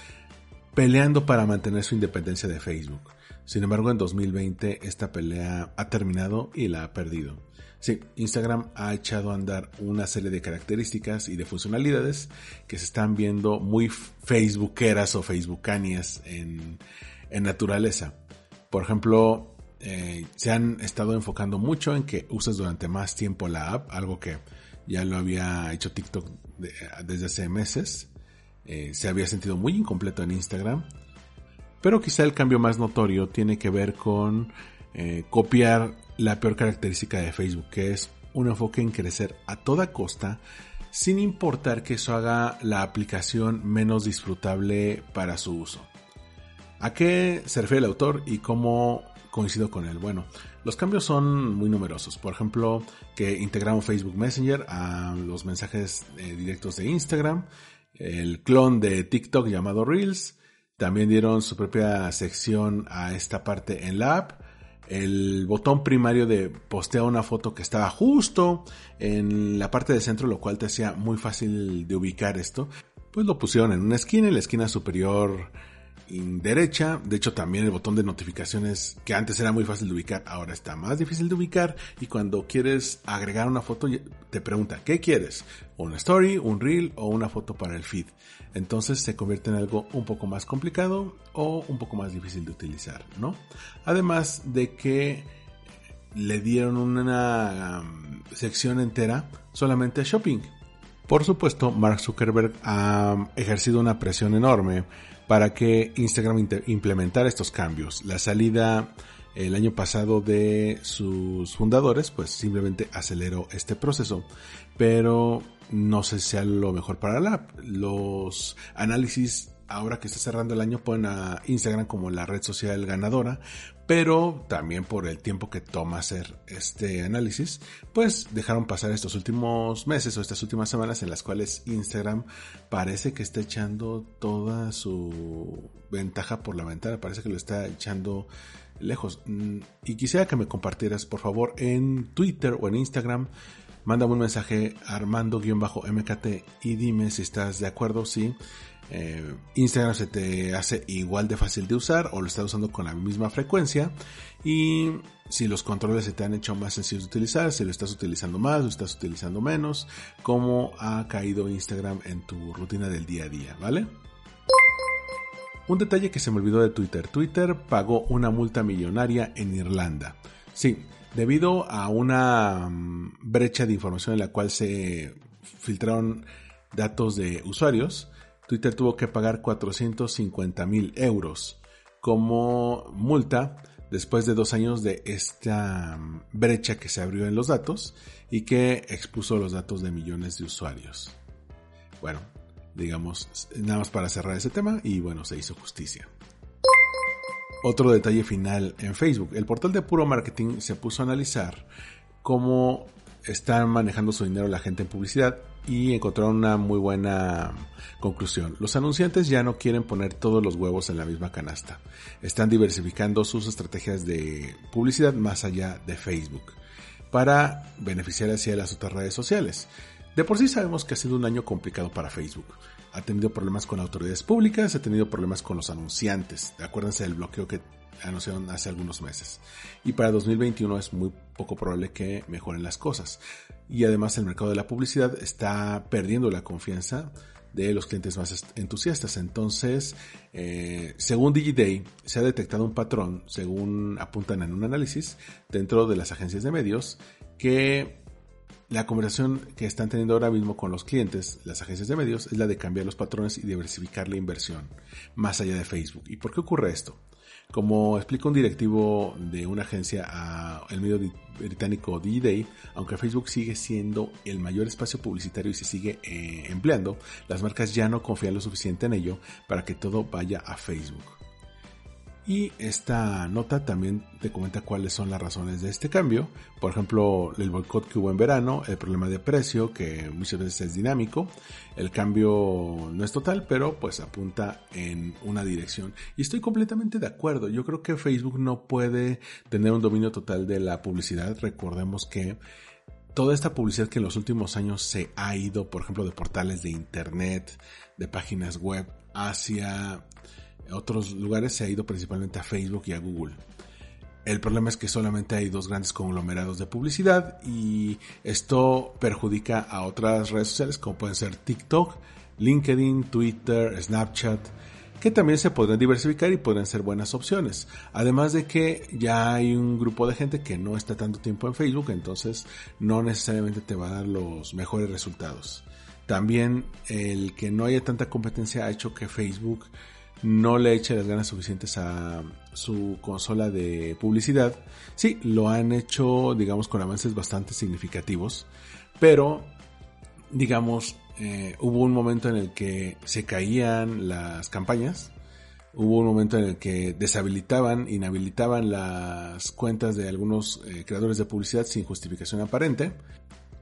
peleando para mantener su independencia de Facebook. Sin embargo, en 2020 esta pelea ha terminado y la ha perdido. Sí, Instagram ha echado a andar una serie de características y de funcionalidades que se están viendo muy facebookeras o facebookanias en, naturaleza. Por ejemplo, eh, se han estado enfocando mucho en que uses durante más tiempo la app, algo que ya lo había hecho TikTok desde hace meses. Eh, se había sentido muy incompleto en Instagram. Pero quizá el cambio más notorio tiene que ver con eh, copiar la peor característica de Facebook, que es un enfoque en crecer a toda costa, sin importar que eso haga la aplicación menos disfrutable para su uso. ¿A qué se refiere el autor y cómo coincido con él? Bueno, los cambios son muy numerosos. Por ejemplo, que integraron Facebook Messenger a los mensajes eh, directos de Instagram, el clon de TikTok llamado Reels, también dieron su propia sección a esta parte en la app el botón primario de postear una foto que estaba justo en la parte de centro, lo cual te hacía muy fácil de ubicar esto, pues lo pusieron en una esquina, en la esquina superior derecha. De hecho, también el botón de notificaciones, que antes era muy fácil de ubicar, ahora está más difícil de ubicar. Y cuando quieres agregar una foto, te pregunta, ¿qué quieres? ¿Una story, un reel o una foto para el feed? Entonces se convierte en algo un poco más complicado o un poco más difícil de utilizar, ¿no? Además de que le dieron una um, sección entera solamente a shopping. Por supuesto, Mark Zuckerberg ha ejercido una presión enorme para que Instagram implementara estos cambios. La salida el año pasado de sus fundadores, pues simplemente aceleró este proceso. Pero no sé si sea lo mejor para la. Los análisis ahora que está cerrando el año ponen a Instagram como la red social ganadora, pero también por el tiempo que toma hacer este análisis, pues dejaron pasar estos últimos meses o estas últimas semanas en las cuales Instagram parece que está echando toda su ventaja por la ventana, parece que lo está echando lejos. Mm, y quisiera que me compartieras, por favor, en Twitter o en Instagram mándame un mensaje armando-mkt y dime si estás de acuerdo, si eh, Instagram se te hace igual de fácil de usar o lo estás usando con la misma frecuencia y si los controles se te han hecho más sencillos de utilizar, si lo estás utilizando más, lo estás utilizando menos, cómo ha caído Instagram en tu rutina del día a día, ¿vale? Un detalle que se me olvidó de Twitter. Twitter pagó una multa millonaria en Irlanda. Sí, Debido a una mm, brecha de información en la cual se filtraron datos de usuarios, Twitter tuvo que pagar 450 mil euros como multa después de dos años de esta mm, brecha que se abrió en los datos y que expuso los datos de millones de usuarios. Bueno, digamos, nada más para cerrar ese tema y bueno, se hizo justicia. Otro detalle final en Facebook. El portal de Puro Marketing se puso a analizar cómo están manejando su dinero la gente en publicidad y encontraron una muy buena conclusión. Los anunciantes ya no quieren poner todos los huevos en la misma canasta. Están diversificando sus estrategias de publicidad más allá de Facebook para beneficiar hacia las otras redes sociales. De por sí sabemos que ha sido un año complicado para Facebook. Ha tenido problemas con autoridades públicas, ha tenido problemas con los anunciantes. Acuérdense del bloqueo que anunciaron hace algunos meses. Y para 2021 es muy poco probable que mejoren las cosas. Y además el mercado de la publicidad está perdiendo la confianza de los clientes más entusiastas. Entonces, eh, según DigiDay, se ha detectado un patrón, según apuntan en un análisis dentro de las agencias de medios, que la conversación que están teniendo ahora mismo con los clientes, las agencias de medios, es la de cambiar los patrones y diversificar la inversión más allá de Facebook. ¿Y por qué ocurre esto? Como explica un directivo de una agencia a el medio británico D-Day, aunque Facebook sigue siendo el mayor espacio publicitario y se sigue eh, empleando, las marcas ya no confían lo suficiente en ello para que todo vaya a Facebook. Y esta nota también te comenta cuáles son las razones de este cambio. Por ejemplo, el boicot que hubo en verano, el problema de precio, que muchas veces es dinámico. El cambio no es total, pero pues apunta en una dirección. Y estoy completamente de acuerdo. Yo creo que Facebook no puede tener un dominio total de la publicidad. Recordemos que toda esta publicidad que en los últimos años se ha ido, por ejemplo, de portales de internet, de páginas web, hacia otros lugares se ha ido principalmente a Facebook y a Google. El problema es que solamente hay dos grandes conglomerados de publicidad y esto perjudica a otras redes sociales como pueden ser TikTok, LinkedIn, Twitter, Snapchat, que también se podrían diversificar y podrían ser buenas opciones. Además de que ya hay un grupo de gente que no está tanto tiempo en Facebook, entonces no necesariamente te va a dar los mejores resultados. También el que no haya tanta competencia ha hecho que Facebook no le eche las ganas suficientes a su consola de publicidad. Sí, lo han hecho, digamos, con avances bastante significativos, pero, digamos, eh, hubo un momento en el que se caían las campañas, hubo un momento en el que deshabilitaban, inhabilitaban las cuentas de algunos eh, creadores de publicidad sin justificación aparente.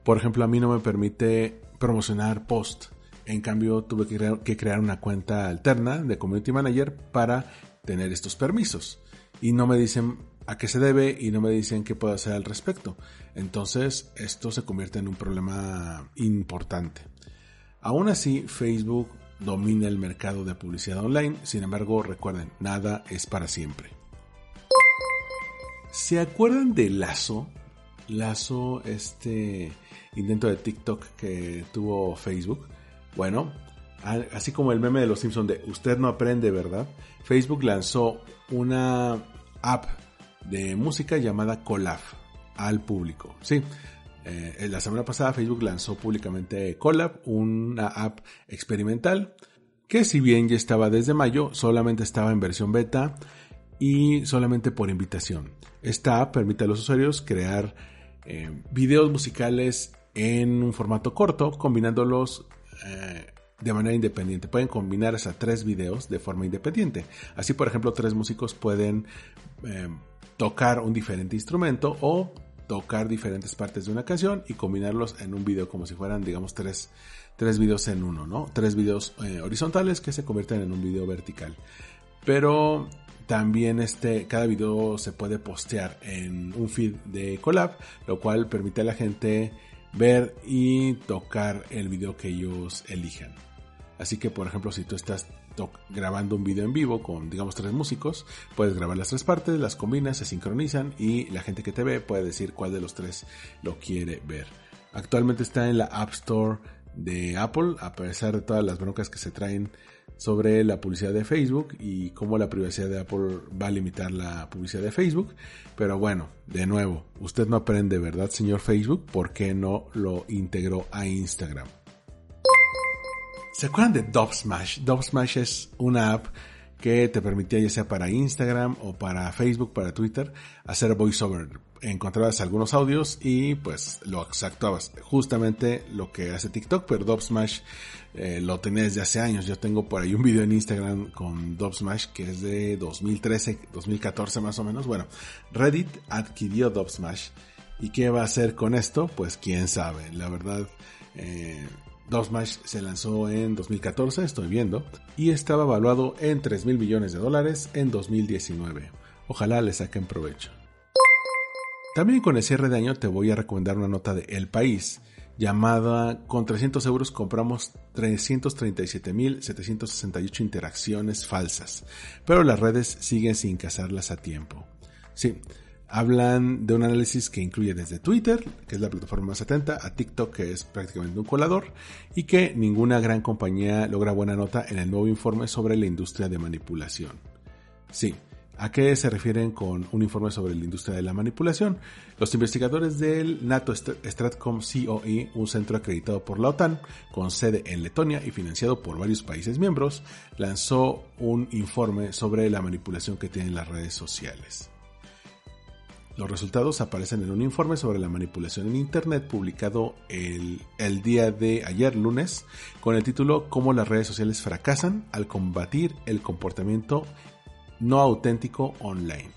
Por ejemplo, a mí no me permite promocionar post en cambio, tuve que crear, una cuenta alterna de Community Manager para tener estos permisos. Y no me dicen a qué se debe y no me dicen qué puedo hacer al respecto. Entonces, esto se convierte en un problema importante. Aún así, Facebook domina el mercado de publicidad online. Sin embargo, recuerden, nada es para siempre. ¿Se acuerdan de Lazo? Lazo, este intento de TikTok que tuvo Facebook bueno, así como el meme de los Simpsons de usted no aprende, ¿verdad? Facebook lanzó una app de música llamada Colab al público. Sí, eh, la semana pasada Facebook lanzó públicamente Colab, una app experimental que si bien ya estaba desde mayo, solamente estaba en versión beta y solamente por invitación. Esta app permite a los usuarios crear eh, videos musicales en un formato corto, combinándolos eh, de manera independiente. Pueden combinar hasta tres videos de forma independiente. Así, por ejemplo, tres músicos pueden eh, tocar un diferente instrumento o tocar diferentes partes de una canción y combinarlos en un video como si fueran, digamos, tres, tres videos en uno, ¿no? Tres videos eh, horizontales que se convierten en un video vertical. Pero también este, cada video se puede postear en un feed de collab, lo cual permite a la gente ver y tocar el video que ellos elijan. Así que, por ejemplo, si tú estás grabando un video en vivo con, digamos, tres músicos, puedes grabar las tres partes, las combinas, se sincronizan y la gente que te ve puede decir cuál de los tres lo quiere ver. Actualmente está en la App Store de Apple, a pesar de todas las broncas que se traen sobre la publicidad de Facebook y cómo la privacidad de Apple va a limitar la publicidad de Facebook. Pero bueno, de nuevo, usted no aprende, ¿verdad, señor Facebook? ¿Por qué no lo integró a Instagram? ¿Se acuerdan de Dub Smash? Dub Smash es una app que te permitía ya sea para Instagram o para Facebook, para Twitter, hacer voiceover. Encontrabas algunos audios y pues lo actuabas. Justamente lo que hace TikTok, pero Dub Smash eh, lo tenía desde hace años. Yo tengo por ahí un video en Instagram con Dub Smash que es de 2013, 2014 más o menos. Bueno, Reddit adquirió Dub Smash. ¿Y qué va a hacer con esto? Pues quién sabe. La verdad, eh, Smash se lanzó en 2014, estoy viendo, y estaba evaluado en 3 mil millones de dólares en 2019. Ojalá le saquen provecho. También con el cierre de año te voy a recomendar una nota de El País llamada Con 300 euros compramos 337.768 interacciones falsas, pero las redes siguen sin cazarlas a tiempo. Sí, Hablan de un análisis que incluye desde Twitter, que es la plataforma más atenta, a TikTok, que es prácticamente un colador, y que ninguna gran compañía logra buena nota en el nuevo informe sobre la industria de manipulación. Sí, ¿a qué se refieren con un informe sobre la industria de la manipulación? Los investigadores del NATO Stratcom COE, un centro acreditado por la OTAN, con sede en Letonia y financiado por varios países miembros, lanzó un informe sobre la manipulación que tienen las redes sociales. Los resultados aparecen en un informe sobre la manipulación en Internet publicado el, el, día de ayer lunes con el título Cómo las redes sociales fracasan al combatir el comportamiento no auténtico online.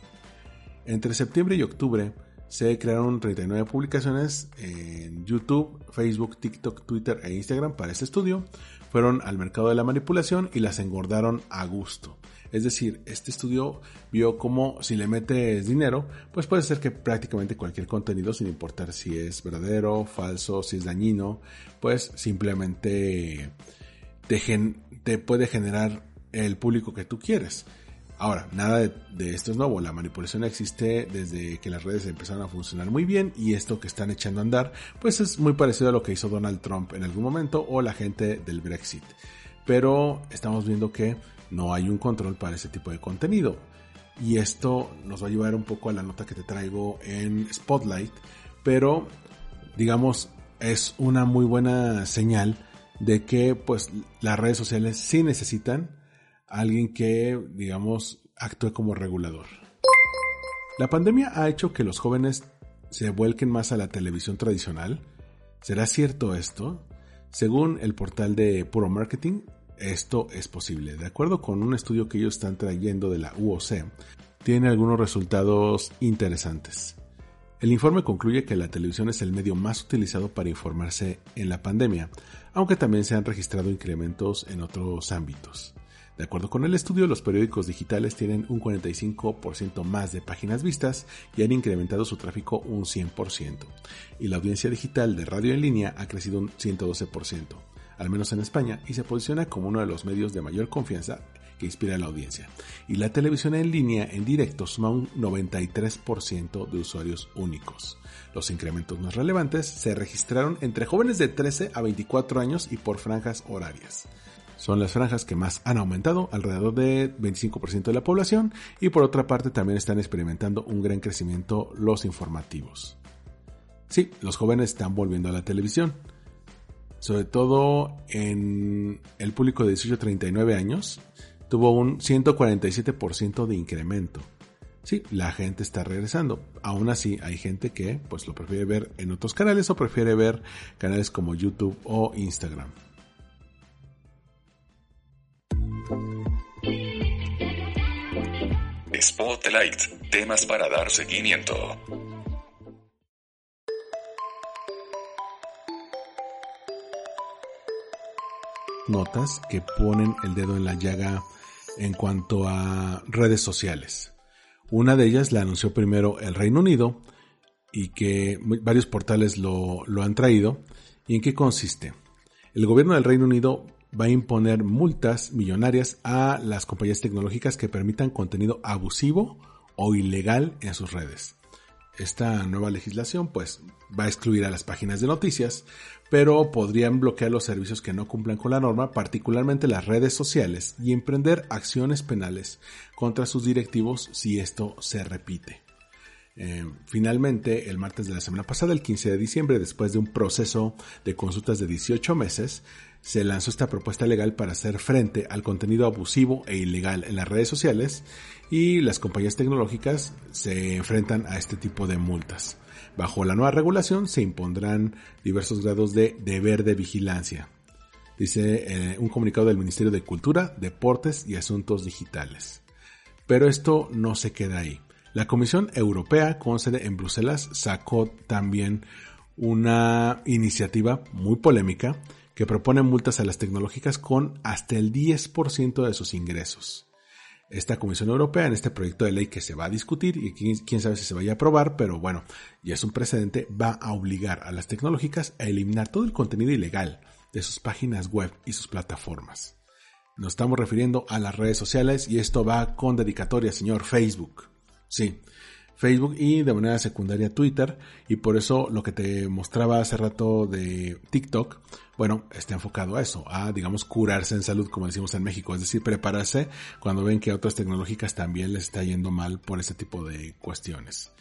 Entre septiembre y octubre se crearon 39 publicaciones en YouTube, Facebook, TikTok, Twitter e Instagram para este estudio. Fueron al mercado de la manipulación y las engordaron a gusto. Es decir, este estudio vio cómo si le metes dinero, pues puede ser que prácticamente cualquier contenido, sin importar si es verdadero, falso, si es dañino, pues simplemente te, puede generar el público que tú quieres. Ahora, nada de, esto es nuevo, la manipulación existe desde que las redes empezaron a funcionar muy bien y esto que están echando a andar, pues es muy parecido a lo que hizo Donald Trump en algún momento o la gente del Brexit. Pero estamos viendo que no hay un control para ese tipo de contenido. Y esto nos va a llevar un poco a la nota que te traigo en Spotlight, pero digamos es una muy buena señal de que pues las redes sociales sí necesitan alguien que digamos actúe como regulador. La pandemia ha hecho que los jóvenes se vuelquen más a la televisión tradicional. ¿Será cierto esto? Según el portal de Puro Marketing, esto es posible. De acuerdo con un estudio que ellos están trayendo de la UOC, tiene algunos resultados interesantes. El informe concluye que la televisión es el medio más utilizado para informarse en la pandemia, aunque también se han registrado incrementos en otros ámbitos. De acuerdo con el estudio, los periódicos digitales tienen un 45% más de páginas vistas y han incrementado su tráfico un 100%, y la audiencia digital de radio en línea ha crecido un 112% al menos en España, y se posiciona como uno de los medios de mayor confianza que inspira a la audiencia. Y la televisión en línea en directo suma un 93% de usuarios únicos. Los incrementos más relevantes se registraron entre jóvenes de 13 a 24 años y por franjas horarias. Son las franjas que más han aumentado, alrededor de 25% de la población, y por otra parte también están experimentando un gran crecimiento los informativos. Sí, los jóvenes están volviendo a la televisión sobre todo en el público de 18 a 39 años, tuvo un 147% de incremento. Sí, la gente está regresando. Aún así, hay gente que pues lo prefiere ver en otros canales o prefiere ver canales como YouTube o Instagram. Spotlight, temas para dar seguimiento. notas que ponen el dedo en la llaga en cuanto a redes sociales. Una de ellas la anunció primero el Reino Unido y que varios portales lo, lo han traído. ¿Y en qué consiste? El gobierno del Reino Unido va a imponer multas millonarias a las compañías tecnológicas que permitan contenido abusivo o ilegal en sus redes. Esta nueva legislación pues va a excluir a las páginas de noticias, pero podrían bloquear los servicios que no cumplan con la norma, particularmente las redes sociales, y emprender acciones penales contra sus directivos si esto se repite. Eh, finalmente, el martes de la semana pasada, el 15 de diciembre, después de un proceso de consultas de 18 meses, se lanzó esta propuesta legal para hacer frente al contenido abusivo e ilegal en las redes sociales y las compañías tecnológicas se enfrentan a este tipo de multas. Bajo la nueva regulación se impondrán diversos grados de deber de vigilancia, dice eh, un comunicado del Ministerio de Cultura, Deportes y Asuntos Digitales. Pero esto no se queda ahí. La Comisión Europea, con sede en Bruselas, sacó también una iniciativa muy polémica que propone multas a las tecnológicas con hasta el 10% de sus ingresos. Esta Comisión Europea en este proyecto de ley que se va a discutir y quién, sabe si se vaya a aprobar, pero bueno, ya es un precedente, va a obligar a las tecnológicas a eliminar todo el contenido ilegal de sus páginas web y sus plataformas. Nos estamos refiriendo a las redes sociales y esto va con dedicatoria, señor Facebook. Sí, Facebook y de manera secundaria Twitter y por eso lo que te mostraba hace rato de TikTok, bueno, está enfocado a eso, a digamos curarse en salud como decimos en México, es decir, prepararse cuando ven que a otras tecnológicas también les está yendo mal por ese tipo de cuestiones.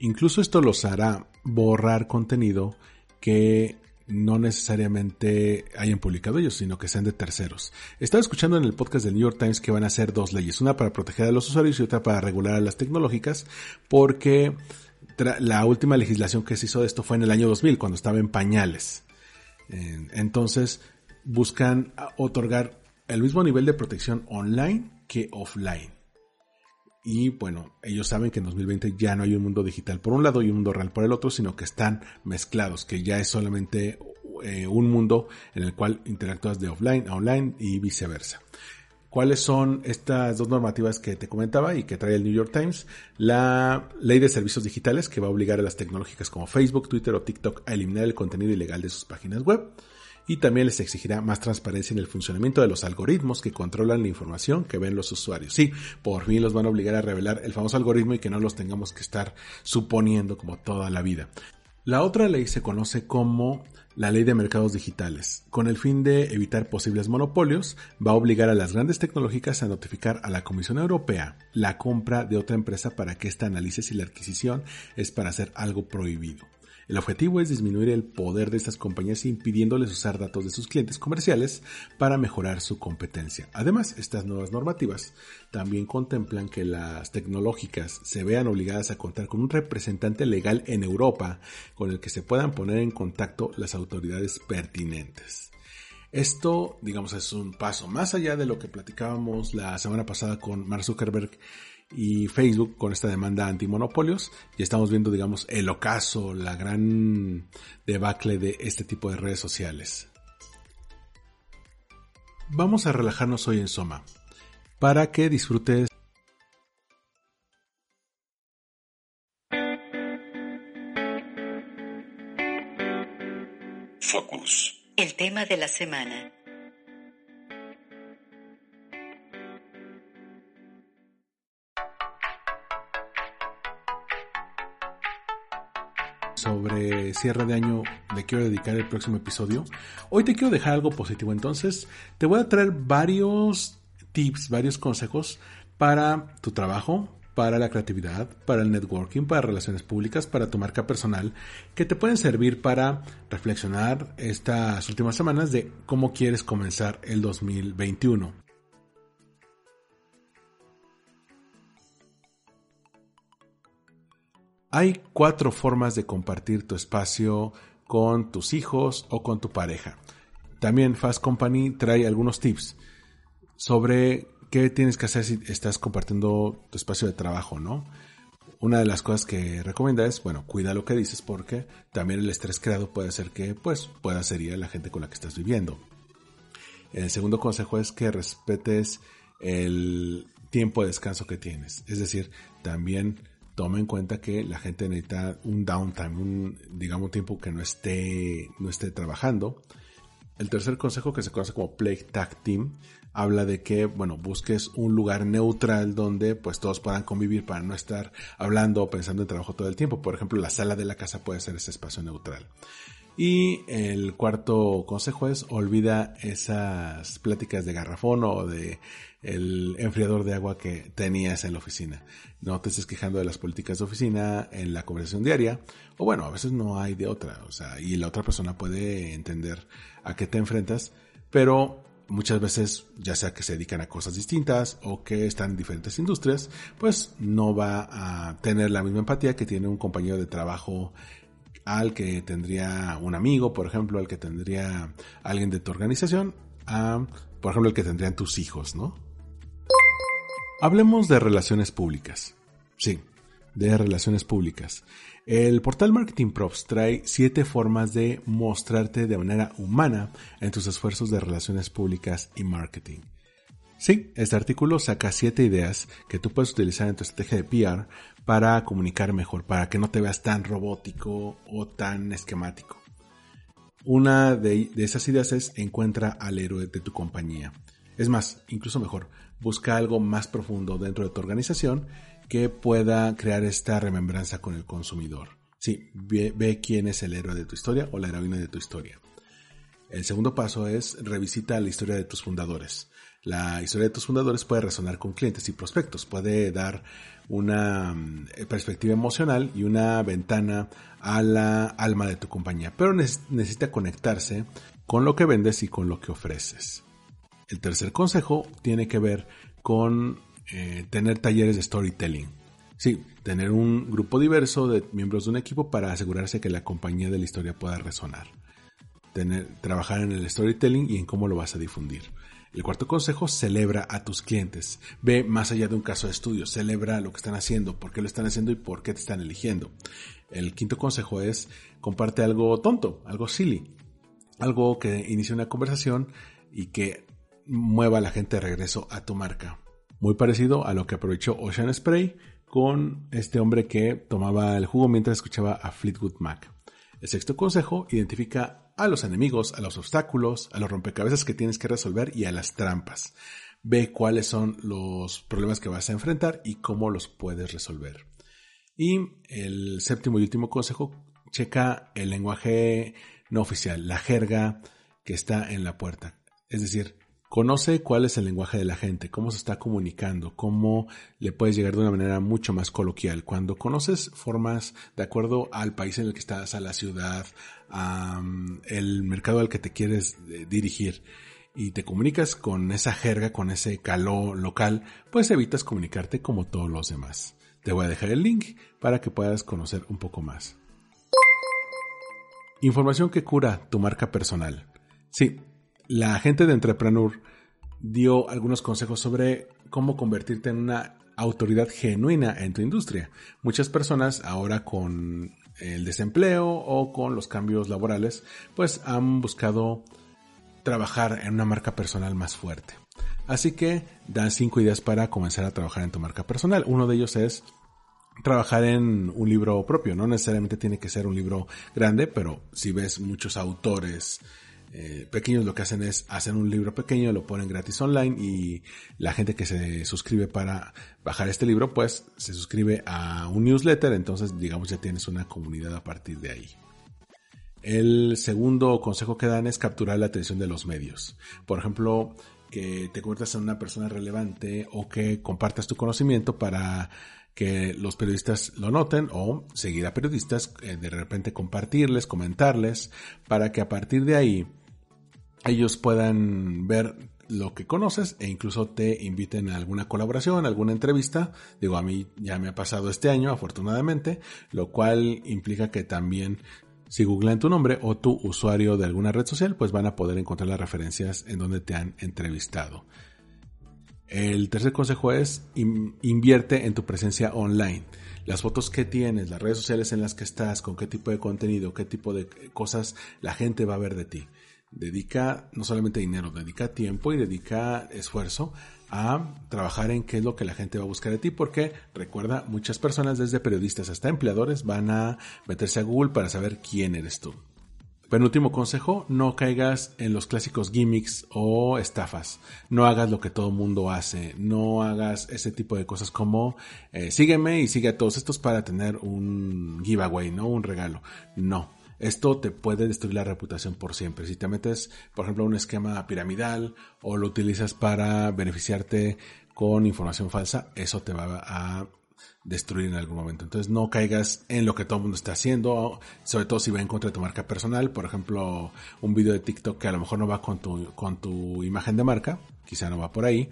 Incluso esto los hará borrar contenido que no necesariamente hayan publicado ellos, sino que sean de terceros. Estaba escuchando en el podcast del New York Times que van a hacer dos leyes, una para proteger a los usuarios y otra para regular a las tecnológicas, porque la última legislación que se hizo de esto fue en el año 2000, cuando estaba en pañales. Entonces, buscan otorgar el mismo nivel de protección online que offline. Y bueno, ellos saben que en 2020 ya no hay un mundo digital por un lado y un mundo real por el otro, sino que están mezclados, que ya es solamente eh, un mundo en el cual interactúas de offline a online y viceversa. ¿Cuáles son estas dos normativas que te comentaba y que trae el New York Times? La ley de servicios digitales que va a obligar a las tecnológicas como Facebook, Twitter o TikTok a eliminar el contenido ilegal de sus páginas web y también les exigirá más transparencia en el funcionamiento de los algoritmos que controlan la información que ven los usuarios. Sí, por fin los van a obligar a revelar el famoso algoritmo y que no los tengamos que estar suponiendo como toda la vida. La otra ley se conoce como la ley de mercados digitales. Con el fin de evitar posibles monopolios, va a obligar a las grandes tecnológicas a notificar a la Comisión Europea la compra de otra empresa para que ésta analice si la adquisición es para hacer algo prohibido. El objetivo es disminuir el poder de estas compañías impidiéndoles usar datos de sus clientes comerciales para mejorar su competencia. Además, estas nuevas normativas también contemplan que las tecnológicas se vean obligadas a contar con un representante legal en Europa con el que se puedan poner en contacto las autoridades pertinentes. Esto, digamos, es un paso más allá de lo que platicábamos la semana pasada con Mark Zuckerberg y Facebook con esta demanda antimonopolios. Y estamos viendo, digamos, el ocaso, la gran debacle de este tipo de redes sociales. Vamos a relajarnos hoy en Soma para que disfrutes Focus. El tema de la semana. Sobre cierre de año le quiero dedicar el próximo episodio. Hoy te quiero dejar algo positivo, entonces te voy a traer varios tips, varios consejos para tu trabajo, para la creatividad, para el networking, para relaciones públicas, para tu marca personal, que te pueden servir para reflexionar estas últimas semanas de cómo quieres comenzar el 2021. Hay cuatro formas de compartir tu espacio con tus hijos o con tu pareja. También Fast Company trae algunos tips sobre qué tienes que hacer si estás compartiendo tu espacio de trabajo, ¿no? Una de las cosas que recomienda es, bueno, cuida lo que dices porque también el estrés creado puede hacer que, pues, pueda herir a la gente con la que estás viviendo. El segundo consejo es que respetes el tiempo de descanso que tienes. Es decir, también toma en cuenta que la gente necesita un downtime, un, digamos, tiempo que no esté, no esté trabajando. El tercer consejo que se conoce como Play Tag Team habla de que, bueno, busques un lugar neutral donde pues todos puedan convivir para no estar hablando o pensando en trabajo todo el tiempo. Por ejemplo, la sala de la casa puede ser ese espacio neutral. Y el cuarto consejo es olvida esas pláticas de garrafón o de el enfriador de agua que tenías en la oficina. No te estés quejando de las políticas de oficina en la conversación diaria. O bueno, a veces no hay de otra. O sea, y la otra persona puede entender a qué te enfrentas. Pero muchas veces, ya sea que se dedican a cosas distintas o que están en diferentes industrias, pues no va a tener la misma empatía que tiene un compañero de trabajo al que tendría un amigo, por ejemplo, al que tendría alguien de tu organización, a, por ejemplo, el que tendrían tus hijos, ¿no? Hablemos de relaciones públicas. Sí, de relaciones públicas. El portal Marketing Profs trae siete formas de mostrarte de manera humana en tus esfuerzos de relaciones públicas y marketing. Sí, este artículo saca siete ideas que tú puedes utilizar en tu estrategia de PR para comunicar mejor, para que no te veas tan robótico o tan esquemático. Una de, de esas ideas es encuentra al héroe de tu compañía. Es más, incluso mejor, busca algo más profundo dentro de tu organización que pueda crear esta remembranza con el consumidor. Sí, ve, quién es el héroe de tu historia o la heroína de tu historia. El segundo paso es revisita la historia de tus fundadores. La historia de tus fundadores puede resonar con clientes y prospectos, puede dar una mm, perspectiva emocional y una ventana a la alma de tu compañía, pero necesita conectarse con lo que vendes y con lo que ofreces. El tercer consejo tiene que ver con eh, tener talleres de storytelling. Sí, tener un grupo diverso de miembros de un equipo para asegurarse que la compañía de la historia pueda resonar. Tener, trabajar en el storytelling y en cómo lo vas a difundir. El cuarto consejo, celebra a tus clientes. Ve más allá de un caso de estudio, celebra lo que están haciendo, por qué lo están haciendo y por qué te están eligiendo. El quinto consejo es, comparte algo tonto, algo silly, algo que inicie una conversación y que mueva a la gente de regreso a tu marca. Muy parecido a lo que aprovechó Ocean Spray con este hombre que tomaba el jugo mientras escuchaba a Fleetwood Mac. El sexto consejo identifica a los enemigos, a los obstáculos, a los rompecabezas que tienes que resolver y a las trampas. Ve cuáles son los problemas que vas a enfrentar y cómo los puedes resolver. Y el séptimo y último consejo, checa el lenguaje no oficial, la jerga que está en la puerta. Es decir, Conoce cuál es el lenguaje de la gente, cómo se está comunicando, cómo le puedes llegar de una manera mucho más coloquial. Cuando conoces formas de acuerdo al país en el que estás, a la ciudad, al mercado al que te quieres eh, dirigir y te comunicas con esa jerga, con ese calor local, pues evitas comunicarte como todos los demás. Te voy a dejar el link para que puedas conocer un poco más. Información que cura tu marca personal. Sí, la gente de Entrepreneur dio algunos consejos sobre cómo convertirte en una autoridad genuina en tu industria. Muchas personas ahora con el desempleo o con los cambios laborales, pues han buscado trabajar en una marca personal más fuerte. Así que dan cinco ideas para comenzar a trabajar en tu marca personal. Uno de ellos es trabajar en un libro propio. No necesariamente tiene que ser un libro grande, pero si ves muchos autores eh, pequeños lo que hacen es hacer un libro pequeño, lo ponen gratis online y la gente que se suscribe para bajar este libro, pues se suscribe a un newsletter, entonces digamos ya tienes una comunidad a partir de ahí. El segundo consejo que dan es capturar la atención de los medios. Por ejemplo, que te conviertas en una persona relevante o que compartas tu conocimiento para que los periodistas lo noten o seguir a periodistas, eh, de repente compartirles, comentarles, para que a partir de ahí ellos puedan ver lo que conoces e incluso te inviten a alguna colaboración, alguna entrevista. Digo, a mí ya me ha pasado este año, afortunadamente, lo cual implica que también si googlean tu nombre o tu usuario de alguna red social, pues van a poder encontrar las referencias en donde te han entrevistado. El tercer consejo es invierte en tu presencia online. Las fotos que tienes, las redes sociales en las que estás, con qué tipo de contenido, qué tipo de cosas la gente va a ver de ti. Dedica no solamente dinero, dedica tiempo y dedica esfuerzo a trabajar en qué es lo que la gente va a buscar de ti, porque recuerda, muchas personas, desde periodistas hasta empleadores, van a meterse a Google para saber quién eres tú. Penúltimo consejo, no caigas en los clásicos gimmicks o estafas. No hagas lo que todo mundo hace. No hagas ese tipo de cosas como eh, sígueme y sigue a todos estos para tener un giveaway, ¿no? Un regalo. No. Esto te puede destruir la reputación por siempre. Si te metes, por ejemplo, un esquema piramidal o lo utilizas para beneficiarte con información falsa, eso te va a destruir en algún momento. Entonces no caigas en lo que todo el mundo está haciendo, sobre todo si va en contra de tu marca personal, por ejemplo, un video de TikTok que a lo mejor no va con tu, con tu imagen de marca, quizá no va por ahí.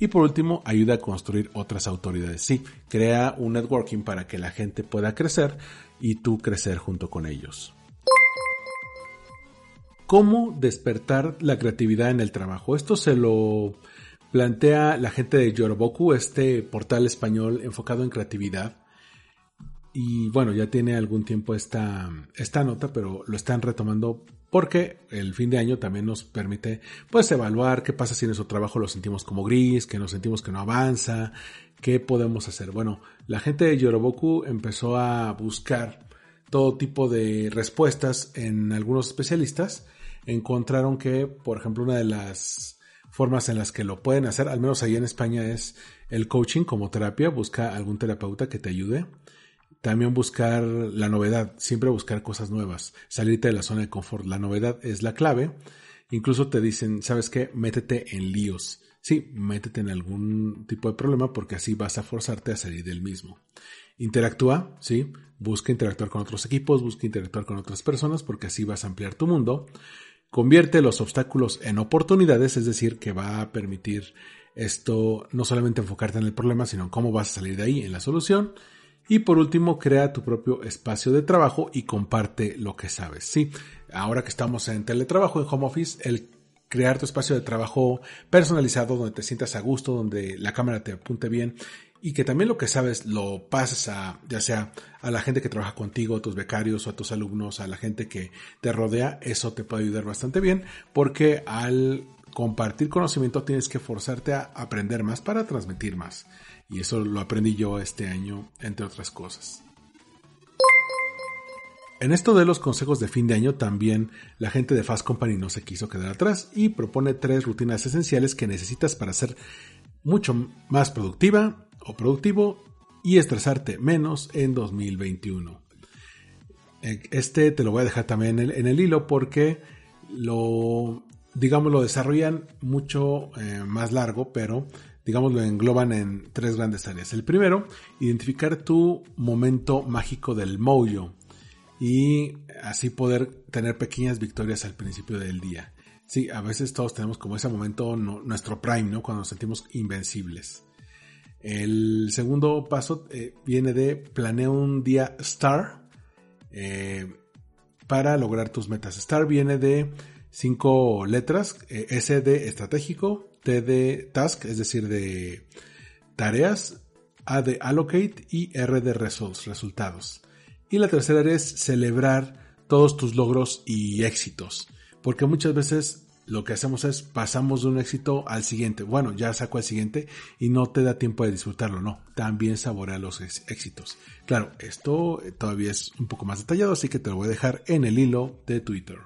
Y por último, ayuda a construir otras autoridades. Sí, crea un networking para que la gente pueda crecer y tú crecer junto con ellos. ¿Cómo despertar la creatividad en el trabajo? Esto se lo plantea la gente de Yoroboku, este portal español enfocado en creatividad. Y bueno, ya tiene algún tiempo esta, esta nota, pero lo están retomando porque el fin de año también nos permite pues evaluar qué pasa si nuestro trabajo lo sentimos como gris, que nos sentimos que no avanza, qué podemos hacer. Bueno, la gente de Yoroboku empezó a buscar todo tipo de respuestas en algunos especialistas. Encontraron que, por ejemplo, una de las formas en las que lo pueden hacer, al menos ahí en España, es el coaching como terapia. Busca algún terapeuta que te ayude. También buscar la novedad, siempre buscar cosas nuevas, salirte de la zona de confort. La novedad es la clave. Incluso te dicen, ¿sabes qué? Métete en líos. Sí, métete en algún tipo de problema porque así vas a forzarte a salir del mismo. Interactúa, sí, busca interactuar con otros equipos, busca interactuar con otras personas porque así vas a ampliar tu mundo. Convierte los obstáculos en oportunidades, es decir, que va a permitir esto no solamente enfocarte en el problema, sino en cómo vas a salir de ahí, en la solución. Y por último, crea tu propio espacio de trabajo y comparte lo que sabes. Sí, ahora que estamos en teletrabajo, en home office, el crear tu espacio de trabajo personalizado, donde te sientas a gusto, donde la cámara te apunte bien y que también lo que sabes lo pases a, ya sea a la gente que trabaja contigo, a tus becarios o a tus alumnos, a la gente que te rodea, eso te puede ayudar bastante bien porque al compartir conocimiento tienes que forzarte a aprender más para transmitir más. Y eso lo aprendí yo este año, entre otras cosas. En esto de los consejos de fin de año también la gente de Fast Company no se quiso quedar atrás y propone tres rutinas esenciales que necesitas para ser mucho más productiva o productivo y estresarte menos en 2021. Eh, este te lo voy a dejar también en el, hilo porque lo, digamos, lo desarrollan mucho eh, más largo, pero digamos lo engloban en tres grandes áreas. El primero, identificar tu momento mágico del mojo y así poder tener pequeñas victorias al principio del día. Sí, a veces todos tenemos como ese momento, nuestro prime, ¿no? Cuando nos sentimos invencibles. El segundo paso eh, viene de planea un día STAR eh, para lograr tus metas. STAR viene de cinco letras, eh, S de estratégico, T de task, es decir, de tareas, A de allocate y R de results, resultados. Y la tercera es celebrar todos tus logros y éxitos, porque muchas veces lo que hacemos es pasamos de un éxito al siguiente. Bueno, ya saco el siguiente y no te da tiempo de disfrutarlo, no. También saborea los éxitos. Claro, esto todavía es un poco más detallado, así que te lo voy a dejar en el hilo de Twitter.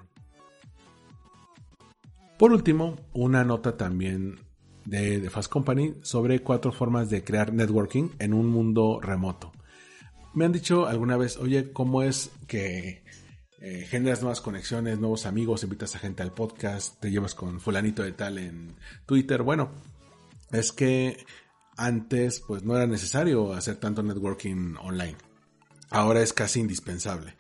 Por último, una nota también de, de Fast Company sobre cuatro formas de crear networking en un mundo remoto. Me han dicho alguna vez, oye, ¿cómo es que eh, generas nuevas conexiones, nuevos amigos, invitas a gente al podcast, te llevas con fulanito de tal en Twitter. Bueno, es que antes pues no era necesario hacer tanto networking online. Ahora es casi indispensable.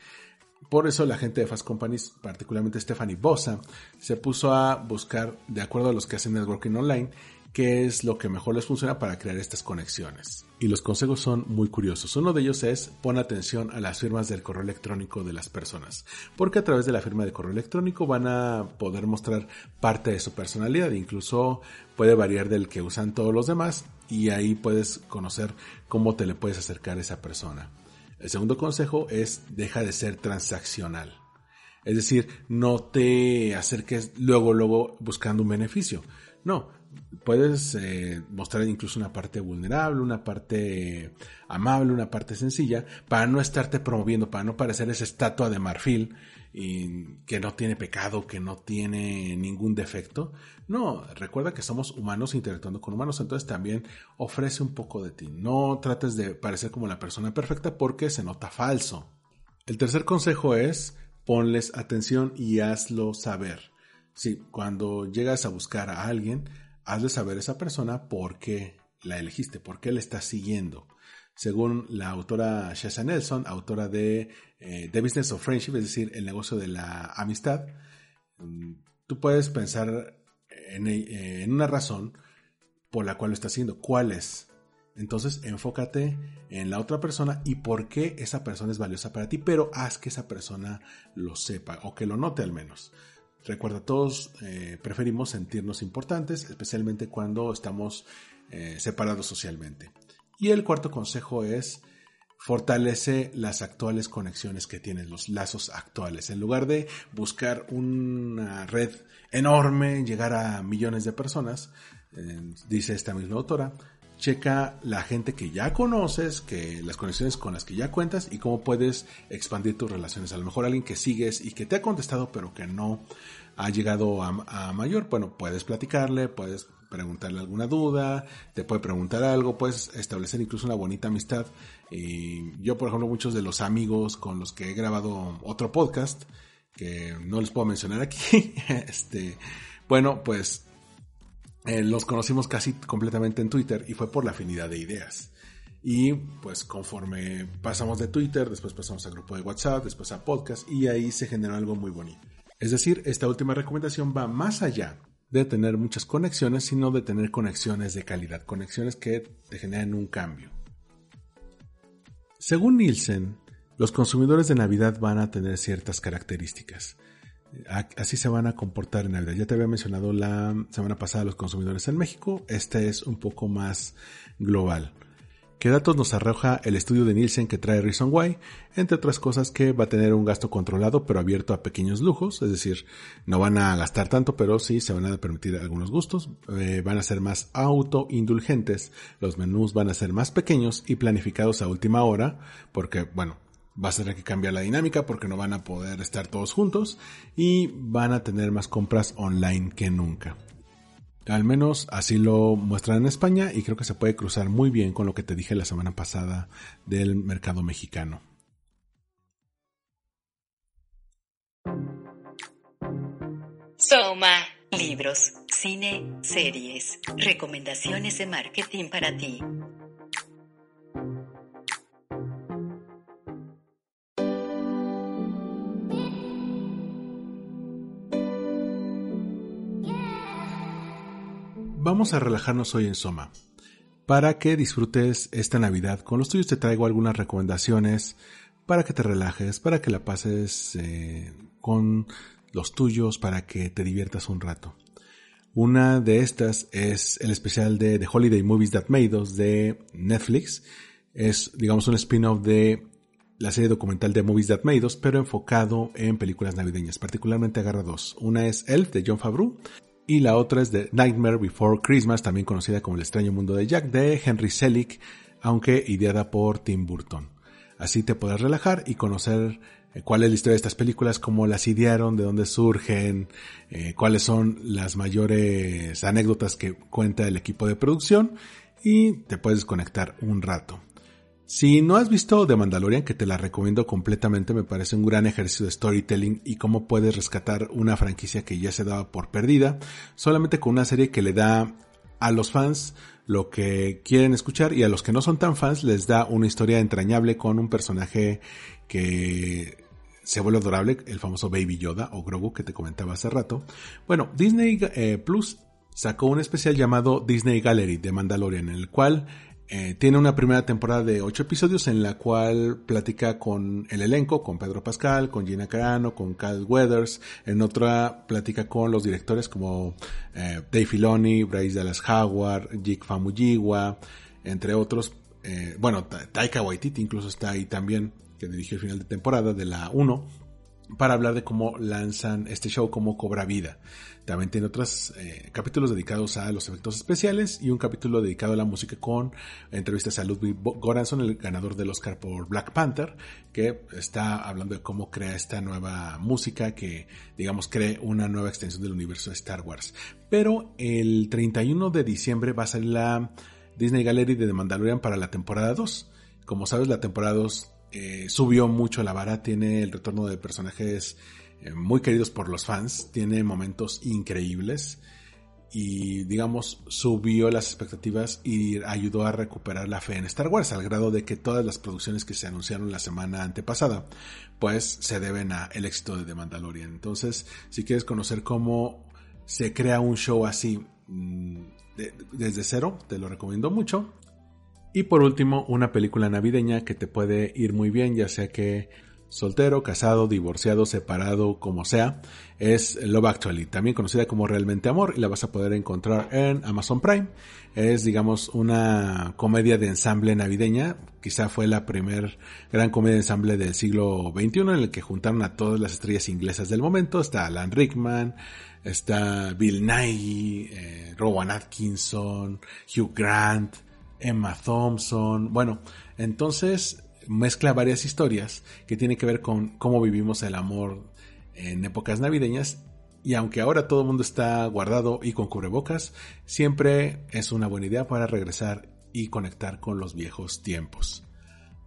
Por eso la gente de Fast Companies, particularmente Stephanie Bosa, se puso a buscar, de acuerdo a los que hacen networking online, qué es lo que mejor les funciona para crear estas conexiones. Y los consejos son muy curiosos. Uno de ellos es pon atención a las firmas del correo electrónico de las personas, porque a través de la firma de correo electrónico van a poder mostrar parte de su personalidad, incluso puede variar del que usan todos los demás y ahí puedes conocer cómo te le puedes acercar a esa persona. El segundo consejo es deja de ser transaccional. Es decir, no te acerques luego, luego buscando un beneficio. No, puedes eh, mostrar incluso una parte vulnerable, una parte amable, una parte sencilla, para no estarte promoviendo, para no parecer esa estatua de marfil y que no tiene pecado, que no tiene ningún defecto. No, recuerda que somos humanos interactuando con humanos, entonces también ofrece un poco de ti. No trates de parecer como la persona perfecta porque se nota falso. El tercer consejo es ponles atención y hazlo saber. Sí, cuando llegas a buscar a alguien, hazle saber a esa persona por qué la elegiste, por qué le estás siguiendo. Según la autora Shasha Nelson, autora de eh, The Business of Friendship, es decir, el negocio de la amistad, mm, tú puedes pensar en, eh, en una razón por la cual lo estás haciendo. ¿Cuál es? Entonces enfócate en la otra persona y por qué esa persona es valiosa para ti, pero haz que esa persona lo sepa o que lo note al menos. Recuerda, todos eh, preferimos sentirnos importantes, especialmente cuando estamos eh, separados socialmente. Y el cuarto consejo es fortalece las actuales conexiones que tienes, los lazos actuales. En lugar de buscar una red enorme, llegar a millones de personas, eh, dice esta misma autora, checa la gente que ya conoces, que las conexiones con las que ya cuentas y cómo puedes expandir tus relaciones. A lo mejor alguien que sigues y que te ha contestado pero que no ha llegado a, mayor, bueno, puedes platicarle, puedes preguntarle alguna duda, te puede preguntar algo, puedes establecer incluso una bonita amistad. Y yo, por ejemplo, muchos de los amigos con los que he grabado otro podcast, que no les puedo mencionar aquí, este, bueno, pues eh, los conocimos casi completamente en Twitter y fue por la afinidad de ideas. Y pues conforme pasamos de Twitter, después pasamos al grupo de WhatsApp, después a podcast y ahí se generó algo muy bonito. Es decir, esta última recomendación va más allá de tener muchas conexiones, sino de tener conexiones de calidad, conexiones que te generen un cambio. Según Nielsen, los consumidores de Navidad van a tener ciertas características así se van a comportar en Navidad. Ya te había mencionado la semana pasada los consumidores en México. Este es un poco más global. ¿Qué datos nos arroja el estudio de Nielsen que trae Reason Why? Entre otras cosas que va a tener un gasto controlado pero abierto a pequeños lujos, es decir, no van a gastar tanto pero sí se van a permitir algunos gustos, eh, van a ser más autoindulgentes, los menús van a ser más pequeños y planificados a última hora, porque bueno, va a tener que cambiar la dinámica porque no van a poder estar todos juntos y van a tener más compras online que nunca. Al menos así lo muestran en España y creo que se puede cruzar muy bien con lo que te dije la semana pasada del mercado mexicano. Soma, libros, cine, series, recomendaciones de marketing para ti. Vamos a relajarnos hoy en Soma. Para que disfrutes esta Navidad con los tuyos te traigo algunas recomendaciones para que te relajes, para que la pases eh, con los tuyos, para que te diviertas un rato. Una de estas es el especial de The Holiday Movies That Made Us de Netflix. Es, digamos, un spin-off de la serie documental de Movies That Made Us, pero enfocado en películas navideñas. Particularmente agarra dos. Una es Elf de John Favreau y la otra es The Nightmare Before Christmas, también conocida como El extraño mundo de Jack, de Henry Selick, aunque ideada por Tim Burton. Así te podrás relajar y conocer eh, cuál es la historia de estas películas, cómo las idearon, de dónde surgen, eh, cuáles son las mayores anécdotas que cuenta el equipo de producción y te puedes conectar un rato. Si no has visto The Mandalorian, que te la recomiendo completamente, me parece un gran ejercicio de storytelling y cómo puedes rescatar una franquicia que ya se daba por perdida, solamente con una serie que le da a los fans lo que quieren escuchar y a los que no son tan fans les da una historia entrañable con un personaje que se vuelve adorable, el famoso Baby Yoda o Grogu que te comentaba hace rato. Bueno, Disney eh, Plus sacó un especial llamado Disney Gallery de Mandalorian, en el cual eh, tiene una primera temporada de ocho episodios en la cual platica con el elenco, con Pedro Pascal, con Gina Carano, con Cal Weathers. En otra platica con los directores como eh, Dave Filoni, Bryce Dallas Howard, Jake Famuyiwa, entre otros. Eh, bueno, Taika Waititi incluso está ahí también, que dirigió el final de temporada de la 1, para hablar de cómo lanzan este show, cómo cobra vida. También tiene otros eh, capítulos dedicados a los efectos especiales y un capítulo dedicado a la música con entrevistas a Ludwig Goranson, el ganador del Oscar por Black Panther, que está hablando de cómo crea esta nueva música que, digamos, cree una nueva extensión del universo de Star Wars. Pero el 31 de diciembre va a salir la Disney Gallery de The Mandalorian para la temporada 2. Como sabes, la temporada 2 eh, subió mucho la vara, tiene el retorno de personajes muy queridos por los fans, tiene momentos increíbles y digamos subió las expectativas y ayudó a recuperar la fe en Star Wars al grado de que todas las producciones que se anunciaron la semana antepasada pues se deben a el éxito de The Mandalorian. Entonces, si quieres conocer cómo se crea un show así mm, desde cero, te lo recomiendo mucho. Y por último, una película navideña que te puede ir muy bien, ya sea que soltero, casado, divorciado, separado, como sea, es Love Actually, también conocida como Realmente Amor, y la vas a poder encontrar en Amazon Prime. Es, digamos, una comedia de ensamble navideña, quizá fue la primer gran comedia de ensamble del siglo XXI en el que juntaron a todas las estrellas inglesas del momento, está Alan Rickman, está Bill Nighy, eh, Rowan Atkinson, Hugh Grant, Emma Thompson, bueno, entonces mezcla varias historias que tienen que ver con cómo vivimos el amor en épocas navideñas. Y aunque ahora todo el mundo está guardado y con cubrebocas, siempre es una buena idea para regresar y conectar con los viejos tiempos.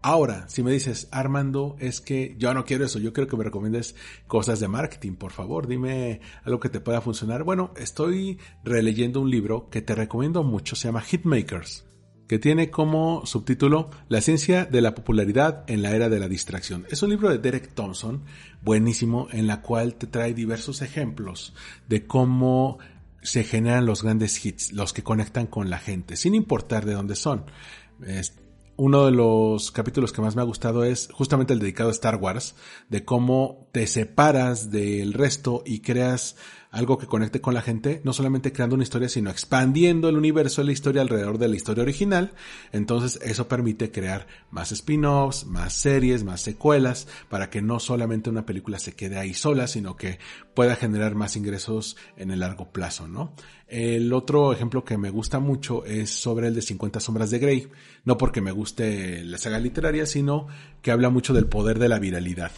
Ahora, si me dices, Armando, es que yo no quiero eso, yo quiero que me recomiendes cosas de marketing, por favor, dime algo que te pueda funcionar. Bueno, estoy releyendo un libro que te recomiendo mucho, se llama Hitmakers que tiene como subtítulo La ciencia de la popularidad en la era de la distracción. Es un libro de Derek Thompson, buenísimo, en la cual te trae diversos ejemplos de cómo se generan los grandes hits, los que conectan con la gente, sin importar de dónde son. uno de los capítulos que más me ha gustado es justamente el dedicado a Star Wars, de cómo te separas del resto y creas algo que conecte con la gente, no solamente creando una historia, sino expandiendo el universo de la historia alrededor de la historia original. Entonces eso permite crear más spin-offs, más series, más secuelas, para que no solamente una película se quede ahí sola, sino que pueda generar más ingresos en el largo plazo, ¿no? El otro ejemplo que me gusta mucho es sobre el de 50 sombras de Grey, no porque me guste la saga literaria, sino que habla mucho del poder de la viralidad.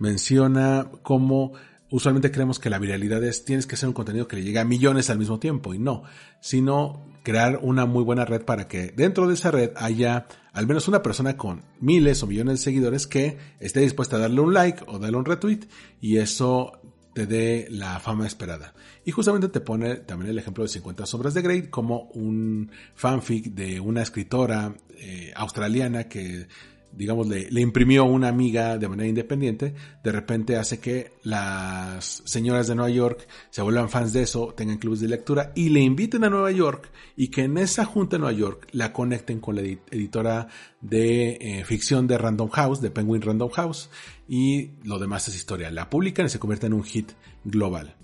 Menciona cómo usualmente creemos que la viralidad es tienes que hacer un contenido que le llegue a millones al mismo tiempo y no, sino crear una muy buena red para que dentro de esa red haya al menos una persona con miles o millones de seguidores que esté dispuesta a darle un like o darle un retweet y eso te dé la fama esperada. Y justamente te pone también el ejemplo de 50 sombras de Grey como un fanfic de una escritora eh, australiana que digamos, le, imprimió una amiga de manera independiente, de repente hace que las señoras de Nueva York se vuelvan fans de eso, tengan clubes de lectura y le inviten a Nueva York y que en esa junta de Nueva York la conecten con la editora de eh, ficción de Random House, de Penguin Random House y lo demás es historia. La publican y se convierte en un hit global.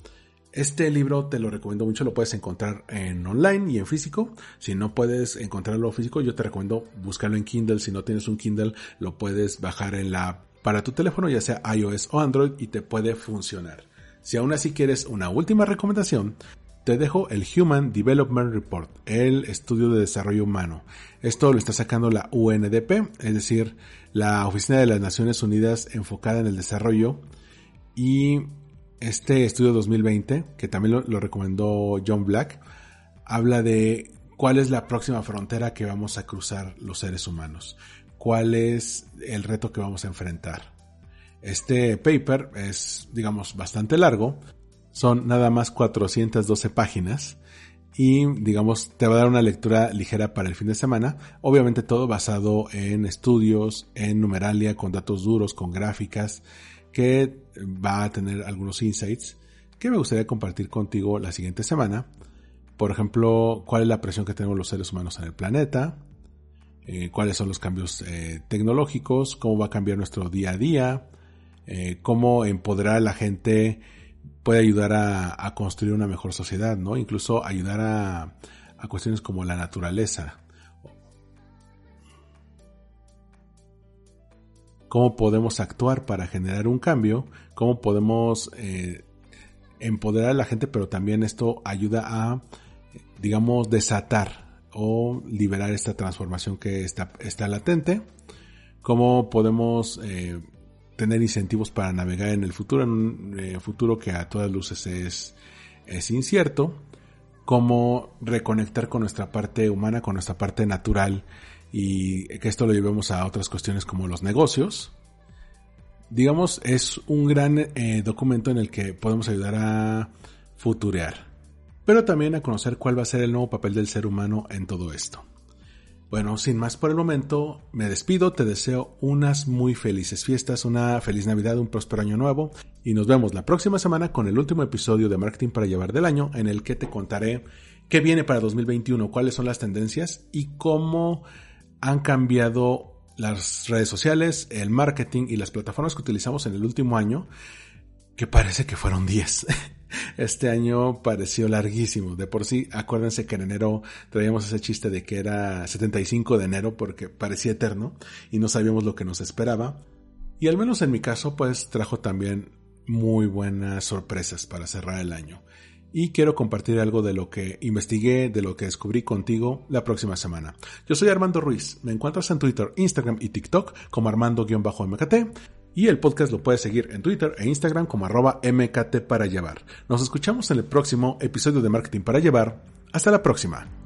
Este libro te lo recomiendo mucho, lo puedes encontrar en online y en físico. Si no puedes encontrarlo físico, yo te recomiendo buscarlo en Kindle. Si no tienes un Kindle, lo puedes bajar en la para tu teléfono, ya sea iOS o Android, y te puede funcionar. Si aún así quieres una última recomendación, te dejo el Human Development Report, el estudio de desarrollo humano. Esto lo está sacando la UNDP, es decir, la Oficina de las Naciones Unidas enfocada en el desarrollo y este estudio 2020, que también lo, recomendó John Black, habla de cuál es la próxima frontera que vamos a cruzar los seres humanos, cuál es el reto que vamos a enfrentar. Este paper es, digamos, bastante largo, son nada más 412 páginas y, digamos, te va a dar una lectura ligera para el fin de semana, obviamente todo basado en estudios, en numeralia, con datos duros, con gráficas, que va a tener algunos insights que me gustaría compartir contigo la siguiente semana. Por ejemplo, cuál es la presión que tenemos los seres humanos en el planeta, eh, cuáles son los cambios eh, tecnológicos, cómo va a cambiar nuestro día a día, eh, cómo empoderar a la gente puede ayudar a, construir una mejor sociedad, ¿no? Incluso ayudar a, a cuestiones como la naturaleza. Cómo podemos actuar para generar un cambio, cómo podemos eh, empoderar a la gente, pero también esto ayuda a, digamos, desatar o liberar esta transformación que está, está latente, cómo podemos eh, tener incentivos para navegar en el futuro, en un eh, futuro que a todas luces es, es incierto, cómo reconectar con nuestra parte humana, con nuestra parte natural y que esto lo llevemos a otras cuestiones como los negocios. Digamos, es un gran eh, documento en el que podemos ayudar a futurear, pero también a conocer cuál va a ser el nuevo papel del ser humano en todo esto. Bueno, sin más por el momento, me despido, te deseo unas muy felices fiestas, una feliz Navidad, un próspero año nuevo y nos vemos la próxima semana con el último episodio de Marketing para Llevar del año en el que te contaré qué viene para 2021, cuáles son las tendencias y cómo han cambiado las redes sociales, el marketing y las plataformas que utilizamos en el último año, que parece que fueron 10. Este año pareció larguísimo. De por sí, acuérdense que en enero traíamos ese chiste de que era 75 de enero porque parecía eterno y no sabíamos lo que nos esperaba. Y al menos en mi caso, pues trajo también muy buenas sorpresas para cerrar el año. Y quiero compartir algo de lo que investigué, de lo que descubrí contigo la próxima semana. Yo soy Armando Ruiz. Me encuentras en Twitter, Instagram y TikTok como Armando-MKT y el podcast lo puedes seguir en Twitter e Instagram como arroba MKT para llevar. Nos escuchamos en el próximo episodio de Marketing para llevar. Hasta la próxima.